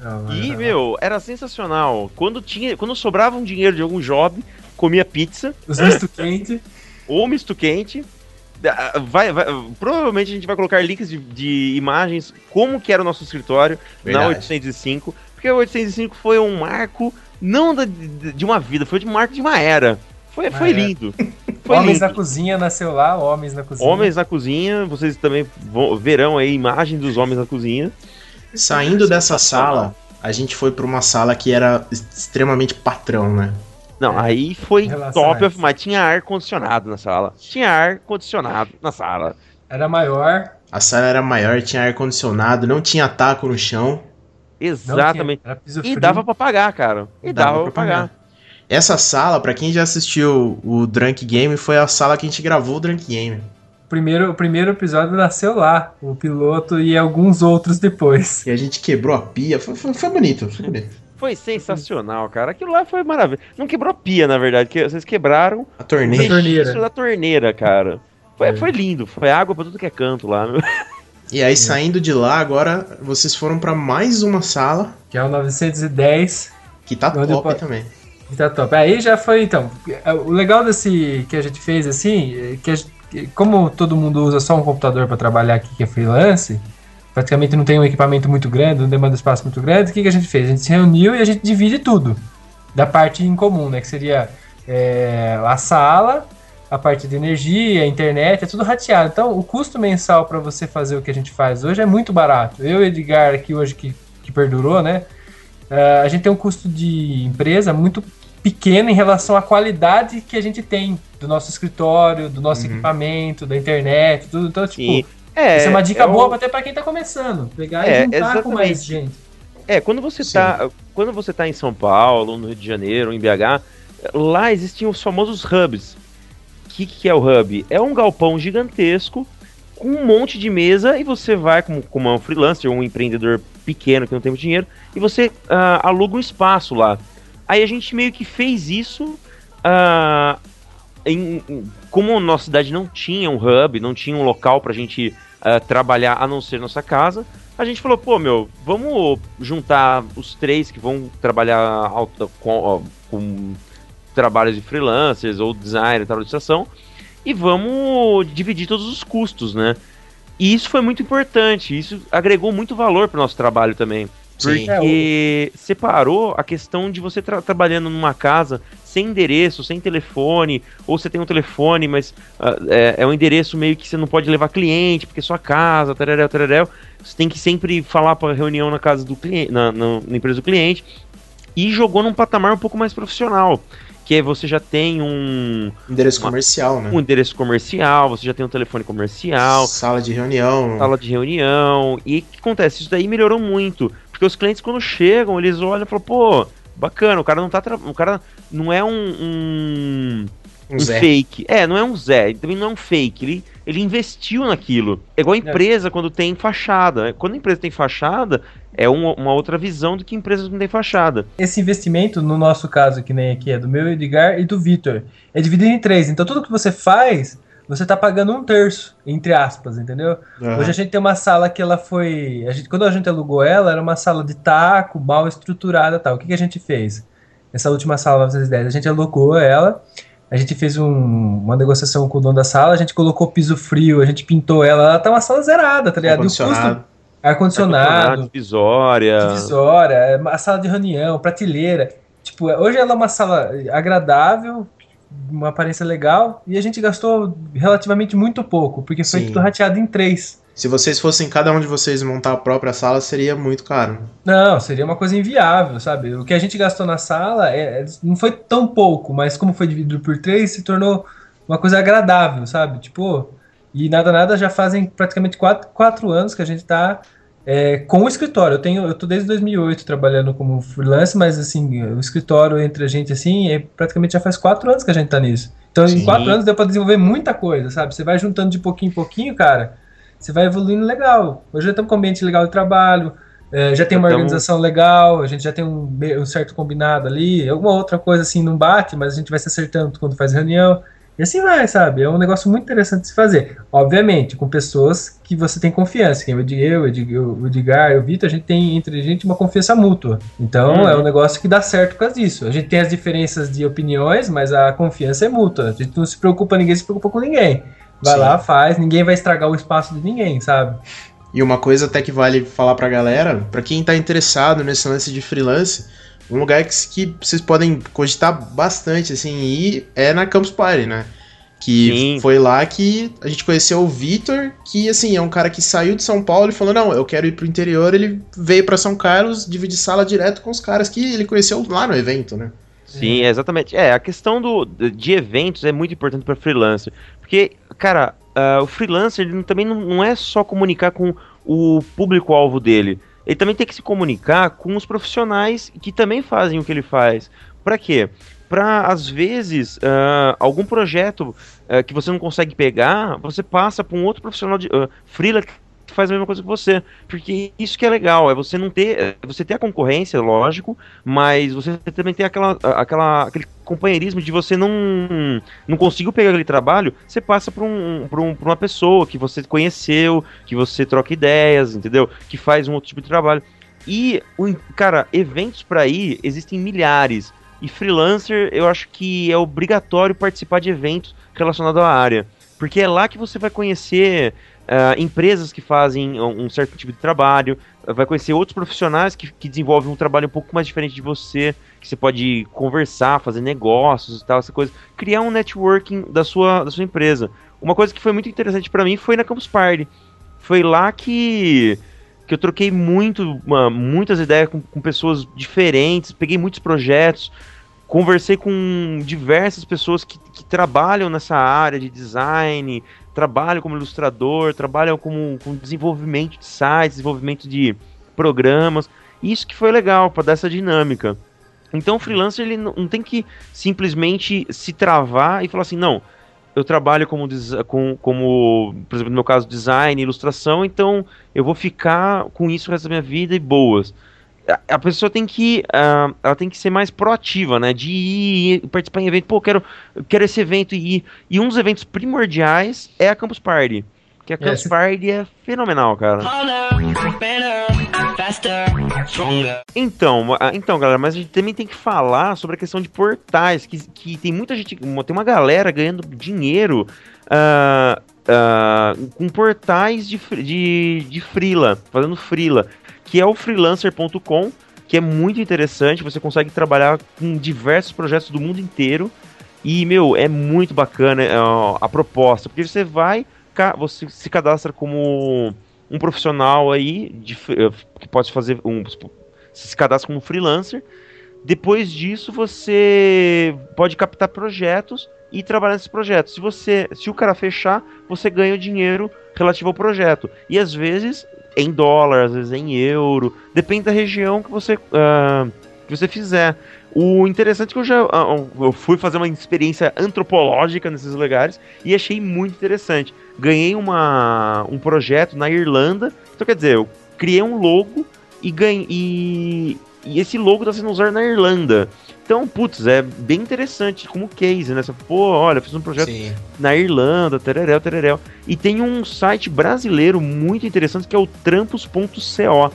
Não, E, meu, era sensacional. Quando tinha, quando sobrava um dinheiro de algum job, comia pizza Os misto quente. [LAUGHS] ou misto quente. Ah, Vai, vai- provavelmente a gente vai colocar links de, de imagens como que era o nosso escritório na Verdade. 805, porque a 805 foi um marco não da- de, uma vida, foi de um marco de uma era. Foi, foi era. lindo. [LAUGHS] Foi Homens lindo. na cozinha nasceu lá, Homens na cozinha. Homens na cozinha, vocês também vão- verão aí imagem dos homens na cozinha. Saindo dessa sala, a gente foi pra uma sala que era extremamente patrão, né? Não, É. aí foi top, mas tinha ar condicionado na sala. Tinha ar condicionado na sala. Era maior. A sala era maior, tinha ar-condicionado, não tinha taco no chão. Exatamente. tinha- era piso E dava pra pagar, cara. E Dava dava, pra pra pagar. Essa sala, pra quem já assistiu o Drunk Game, foi a sala que a gente gravou o Drunk Game. O primeiro, o primeiro episódio nasceu lá, o piloto e alguns outros depois. E a gente quebrou a pia, foi, foi, foi bonito. Foi bonito. Foi sensacional, cara. Aquilo lá foi maravilhoso. Não quebrou pia, na verdade, que vocês quebraram A torneira. torneira. registro da torneira, cara. Foi, É. foi lindo, foi água pra tudo que é canto lá. meu. E aí, saindo de lá, agora vocês foram pra mais uma sala Que é o 910. que tá top pode- também. que Tá top. Aí já foi, então. O legal desse que a gente fez assim, é que a gente- que como todo mundo usa só um computador para trabalhar aqui, que é freelance, praticamente não tem um equipamento muito grande, não demanda espaço muito grande, o que, que a gente fez? A gente se reuniu e a gente divide tudo. Da parte em comum, né? Que seria é, a sala, a parte de energia, a internet, é tudo rateado. Então, o custo mensal para você fazer o que a gente faz hoje é muito barato. Eu e Edgar aqui hoje que, que perdurou, né? É, a gente tem um custo de empresa muito pequeno em relação à qualidade que a gente tem do nosso escritório, do nosso Uhum. equipamento, da internet, tudo. Então, tipo, é, isso é uma dica é o- boa até para quem tá começando. Pegar É, e juntar com mais gente. É, quando você Sim. tá. Quando você tá em São Paulo, no Rio de Janeiro, em BH, lá existiam os famosos hubs. O que, que é o hub? É um galpão gigantesco com um monte de mesa e você vai, como, como é um freelancer, um empreendedor pequeno que não tem muito dinheiro, e você ah, aluga um espaço lá. Aí a gente meio que fez isso. ah, em- como nossa cidade não tinha um hub, não tinha um local pra gente ah, trabalhar a não ser nossa casa, a gente falou, pô, meu, vamos juntar os três que vão trabalhar com, com trabalhos de freelancers ou design, tal, ilustração, e vamos dividir todos os custos, né? E isso foi muito importante, isso agregou muito valor para o nosso trabalho também. Sim. Porque separou a questão de você tra trabalhando numa casa sem endereço, sem telefone, ou você tem um telefone, mas ah, é, é um endereço meio que você não pode levar cliente, porque é sua casa, tereréu, tereréu. Você tem que sempre falar para reunião na casa do cliente, na, na- na empresa do cliente. E jogou num patamar um pouco mais profissional. Que é você já tem um, Endereço comercial, né? um endereço comercial, você já tem um telefone comercial, Sala de reunião. sala de reunião. E o que acontece? Isso daí melhorou muito. Porque os clientes, quando chegam, eles olham e falam, pô, bacana, o cara não tá. Tra... O cara não é um. um... Um um fake. É, não é um Zé, ele também não é um fake. Ele, ele investiu naquilo. É igual a empresa quando tem fachada. né? Quando a empresa tem fachada, é uma, uma outra visão do que empresas não têm fachada. Esse investimento, no nosso caso, que nem aqui, é do meu Edgar e do Vitor, é dividido em três. Então tudo que você faz, você tá pagando um terço, entre aspas, entendeu? Aham. Hoje a gente tem uma sala que ela foi. A gente, quando a gente alugou ela, era uma sala de taco, mal estruturada e tal. O que, que a gente fez? Essa última sala 910, a gente alugou ela, a gente fez um- uma negociação com o dono da sala, a gente colocou piso frio, a gente pintou ela, ela tá uma sala zerada, tá ligado? O custo. Ar-condicionado. Ar-condicionado, divisória. divisória, é a sala de reunião, prateleira. Tipo, hoje ela é uma sala agradável, uma aparência legal, e a gente gastou relativamente muito pouco, porque foi Sim. tudo rateado em três. Se vocês fossem cada um de vocês montar a própria sala, seria muito caro. Não, seria uma coisa inviável, sabe? O que a gente gastou na sala é- é- não foi tão pouco, mas como foi dividido por três, se tornou uma coisa agradável, sabe? Tipo, e nada, nada já fazem praticamente quatro, quatro anos que a gente tá é, com o escritório. Eu tenho, eu tô desde 2008 trabalhando como freelance, mas assim, o escritório entre a gente, assim, é, praticamente já faz quatro anos que a gente tá nisso. Então, Sim. em quatro anos deu pra desenvolver muita coisa, sabe? Você vai juntando de pouquinho em pouquinho, cara, você vai evoluindo legal. Hoje já estamos com um ambiente legal de trabalho, é, já tem uma Então- organização legal, a gente já tem um, um certo combinado ali. Alguma outra coisa assim não bate, mas a gente vai se acertando quando faz reunião. E assim vai, sabe? É um negócio muito interessante de se fazer. Obviamente, com pessoas que você tem confiança. Quem é o Ed- eu, o Ed- o Edgar e o Vitor, a gente tem entre a gente uma confiança mútua. Então Uhum. é um negócio que dá certo por causa disso. A gente tem as diferenças de opiniões, mas a confiança é mútua. A gente não se preocupa, ninguém se preocupa com ninguém. Vai Sim. lá, faz, ninguém vai estragar o espaço de ninguém, sabe? E uma coisa até que vale falar pra galera, pra quem tá interessado nesse lance de freelance, um lugar que, que vocês podem cogitar bastante, assim, ir é na Campus Party, né? Que Sim. foi lá que a gente conheceu o Vitor, que, assim, é um cara que saiu de São Paulo e falou, não, eu quero ir pro interior, ele veio pra São Carlos, dividir sala direto com os caras que ele conheceu lá no evento, né? Sim, é exatamente. É, a questão do, de eventos é muito importante para freelancer. Porque, cara, ah, o freelancer também não, não é só comunicar com o público-alvo dele. Ele também tem que se comunicar com os profissionais que também fazem o que ele faz. Para quê? Para, às vezes, ah, algum projeto ah, que você não consegue pegar, você passa para um outro profissional de uh, freela que faz a mesma coisa que você. Porque isso que é legal, é você não ter. é você ter a concorrência, lógico, mas você também tem aquela, aquela, aquele companheirismo de você não não conseguiu pegar aquele trabalho, você passa para um, pra um, pra uma pessoa que você conheceu, que você troca ideias, entendeu? Que faz um outro tipo de trabalho. E, cara, eventos para ir existem milhares. E freelancer, eu acho que é obrigatório participar de eventos relacionados à área. Porque é lá que você vai conhecer ah, empresas que fazem um certo tipo de trabalho, vai conhecer outros profissionais que, que desenvolvem um trabalho um pouco mais diferente de você, que você pode conversar, fazer negócios e tal, essa coisa. Criar um networking da sua, da sua empresa. Uma coisa que foi muito interessante para mim foi na Campus Party. Foi lá que, que eu troquei muito, uma- muitas ideias com, com pessoas diferentes, peguei muitos projetos, conversei com diversas pessoas que, que trabalham nessa área de design, trabalham como ilustrador, trabalham como, com desenvolvimento de sites, desenvolvimento de programas. Isso que foi legal para dar essa dinâmica. Então o freelancer ele não tem que simplesmente se travar e falar assim, não, eu trabalho como, com, como, por exemplo, no meu caso, design, ilustração, então eu vou ficar com isso o resto da minha vida e boas. A- pessoa tem que, ah, ela tem que ser mais proativa, né? De ir participar em evento. Pô, eu quero, quero esse evento e ir. E um dos eventos primordiais é a Campus Party. Que a Campus se- Party é fenomenal, cara. Então, ah, então, galera, mas a gente também tem que falar sobre a questão de portais, que, que tem muita gente, tem uma galera ganhando dinheiro ah, ah, com portais de, de, de freela, fazendo freela, que é o freelancer.com, que é muito interessante, você consegue trabalhar com diversos projetos do mundo inteiro, e, meu, é muito bacana ah, a proposta, porque você vai, você se cadastra como um profissional aí de eh, que pode fazer um se cadastra como freelancer. Depois disso, você pode captar projetos e trabalhar nesses projetos. Se você, se o cara fechar, você ganha o dinheiro relativo ao projeto. E às vezes é em dólar, às vezes em euro, depende da região que você, uh, que você fizer. O interessante é que eu já uh, eu fui fazer uma experiência antropológica nesses lugares e achei muito interessante. Ganhei uma, um projeto na Irlanda, então quer dizer, eu criei um logo e ganhei. E, e esse logo está sendo usado na Irlanda. Então, putz, é bem interessante como case, né? Você, pô, olha, fiz um projeto Sim. na Irlanda, tereréu, tereréu. E tem um site brasileiro muito interessante que é o trampos.co,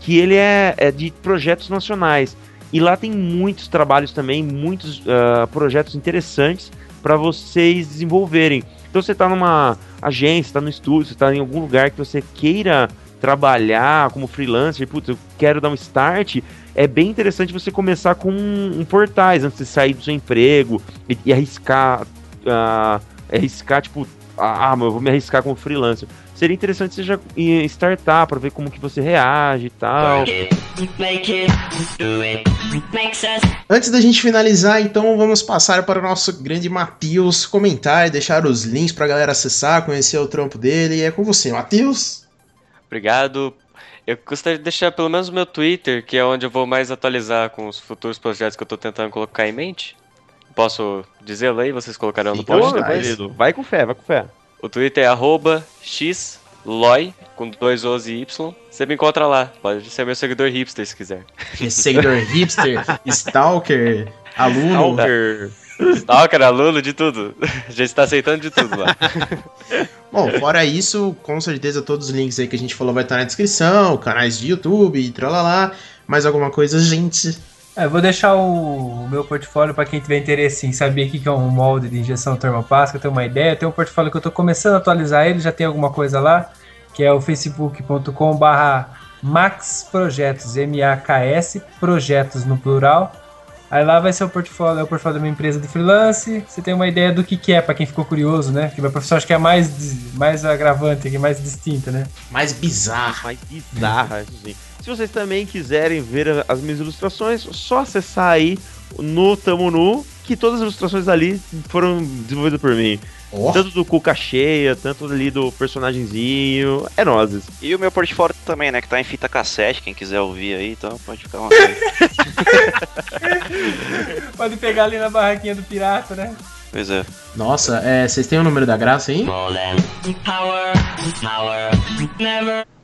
que ele é, é, de projetos nacionais. E lá tem muitos trabalhos também, muitos uh, projetos interessantes para vocês desenvolverem. Então você está numa agência, está no estúdio, você está em algum lugar que você queira trabalhar como freelancer, putz, eu quero dar um start, é bem interessante você começar com um, um portais antes de sair do seu emprego e, e arriscar, uh, arriscar tipo, ah, eu vou me arriscar como freelancer. Seria interessante você já startar para ver como que você reage e tal. Antes da gente finalizar, então vamos passar para o nosso grande Matheus comentar e deixar os links para a galera acessar, conhecer o trampo dele. É com você, Matheus. Obrigado. Eu gostaria de deixar pelo menos o meu Twitter, que é onde eu vou mais atualizar com os futuros projetos que eu estou tentando colocar em mente. Posso dizê-lo aí? Vocês colocarão no post depois? Vai com fé, vai com fé. O Twitter é arroba xloy, com dois O's e Y. Você me encontra lá. Pode ser meu seguidor hipster se quiser. seguidor hipster, [LAUGHS] stalker, aluno. Stalker. Stalker, aluno, de tudo. A gente tá aceitando de tudo lá. [LAUGHS] Bom, fora isso, com certeza todos os links aí que a gente falou vai estar na descrição, canais de YouTube e tralalá. Mais alguma coisa, gente? É, vou deixar o, meu portfólio para quem tiver interesse em saber o que é um molde de injeção termopástica, ter uma ideia. Tem um portfólio que eu estou começando a atualizar ele, já tem alguma coisa lá, que é o facebook.com barra Max Projetos, M-A-K-S, projetos no plural. Aí lá vai ser o portfólio, é o portfólio da minha empresa de freelance. Você tem uma ideia do que, que é, para quem ficou curioso, né? Que minha profissão acho que é mais, mais agravante, que é mais distinta, né? Mais bizarra. Mais bizarra, sim. Se vocês também quiserem ver as minhas ilustrações, só acessar aí no Tamo Nu, que todas as ilustrações ali foram desenvolvidas por mim. Oh. Tanto do Cuca Cheia, tanto ali do personagemzinho. É nozes. E o meu portfólio também, né? Que tá em fita cassete, quem quiser ouvir aí, então pode ficar uma [LAUGHS] Pode pegar ali na barraquinha do pirata, né? Pois é. Nossa, é, vocês têm o número da graça aí?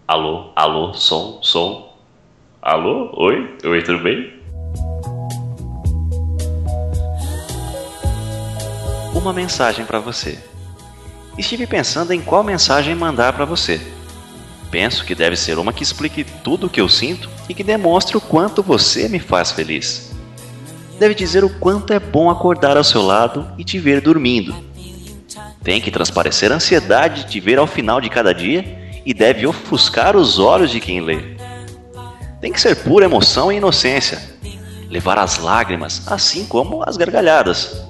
Alô, alô, som, som. Alô, oi, oi, tudo bem? Uma mensagem para você. Estive pensando em qual mensagem mandar para você. Penso que deve ser uma que explique tudo o que eu sinto e que demonstre o quanto você me faz feliz. Deve dizer o quanto é bom acordar ao seu lado e te ver dormindo. Tem que transparecer a ansiedade de te ver ao final de cada dia e deve ofuscar os olhos de quem lê. Tem que ser pura emoção e inocência, levar as lágrimas, assim como as gargalhadas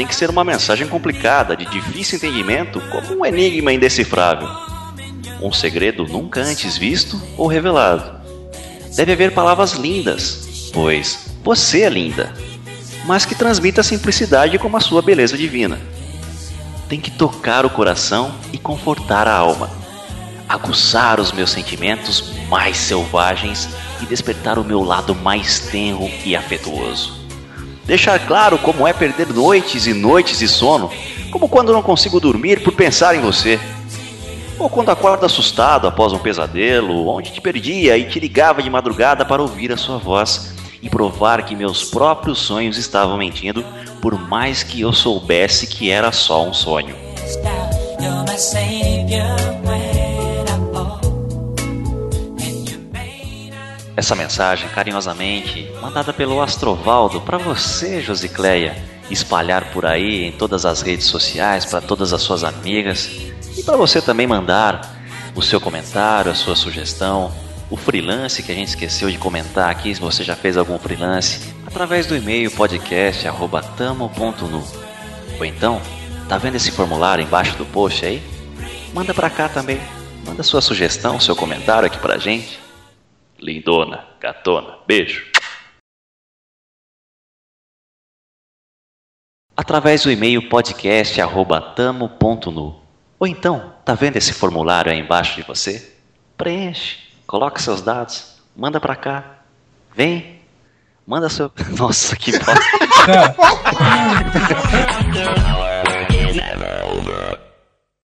tem que ser uma mensagem complicada, de difícil entendimento, como um enigma indecifrável. Um segredo nunca antes visto ou revelado. Deve haver palavras lindas, pois você é linda, mas que transmita simplicidade como a sua beleza divina. Tem que tocar o coração e confortar a alma, aguçar os meus sentimentos mais selvagens e despertar o meu lado mais tenro e afetuoso Deixar claro como é perder noites e noites de sono, como quando não consigo dormir por pensar em você. Ou quando acordo assustado após um pesadelo, onde te perdia e te ligava de madrugada para ouvir a sua voz e provar que meus próprios sonhos estavam mentindo, por mais que eu soubesse que era só um sonho. Essa mensagem carinhosamente mandada pelo Astrovaldo para você, Josicleia, espalhar por aí em todas as redes sociais para todas as suas amigas e para você também mandar o seu comentário, a sua sugestão, o freelance que a gente esqueceu de comentar aqui, se você já fez algum freelance, através do e-mail podcast@tamo.nu. Ou então, tá vendo esse formulário embaixo do post aí? Manda para cá também. Manda sua sugestão, seu comentário aqui pra gente lindona, gatona. Beijo. Através do e-mail podcast@tamo.nu. Ou então, tá vendo esse formulário aí embaixo de você? preenche, coloca seus dados, manda pra cá, vem, manda seu. [LAUGHS] Nossa, que bosta. [LAUGHS] [LAUGHS]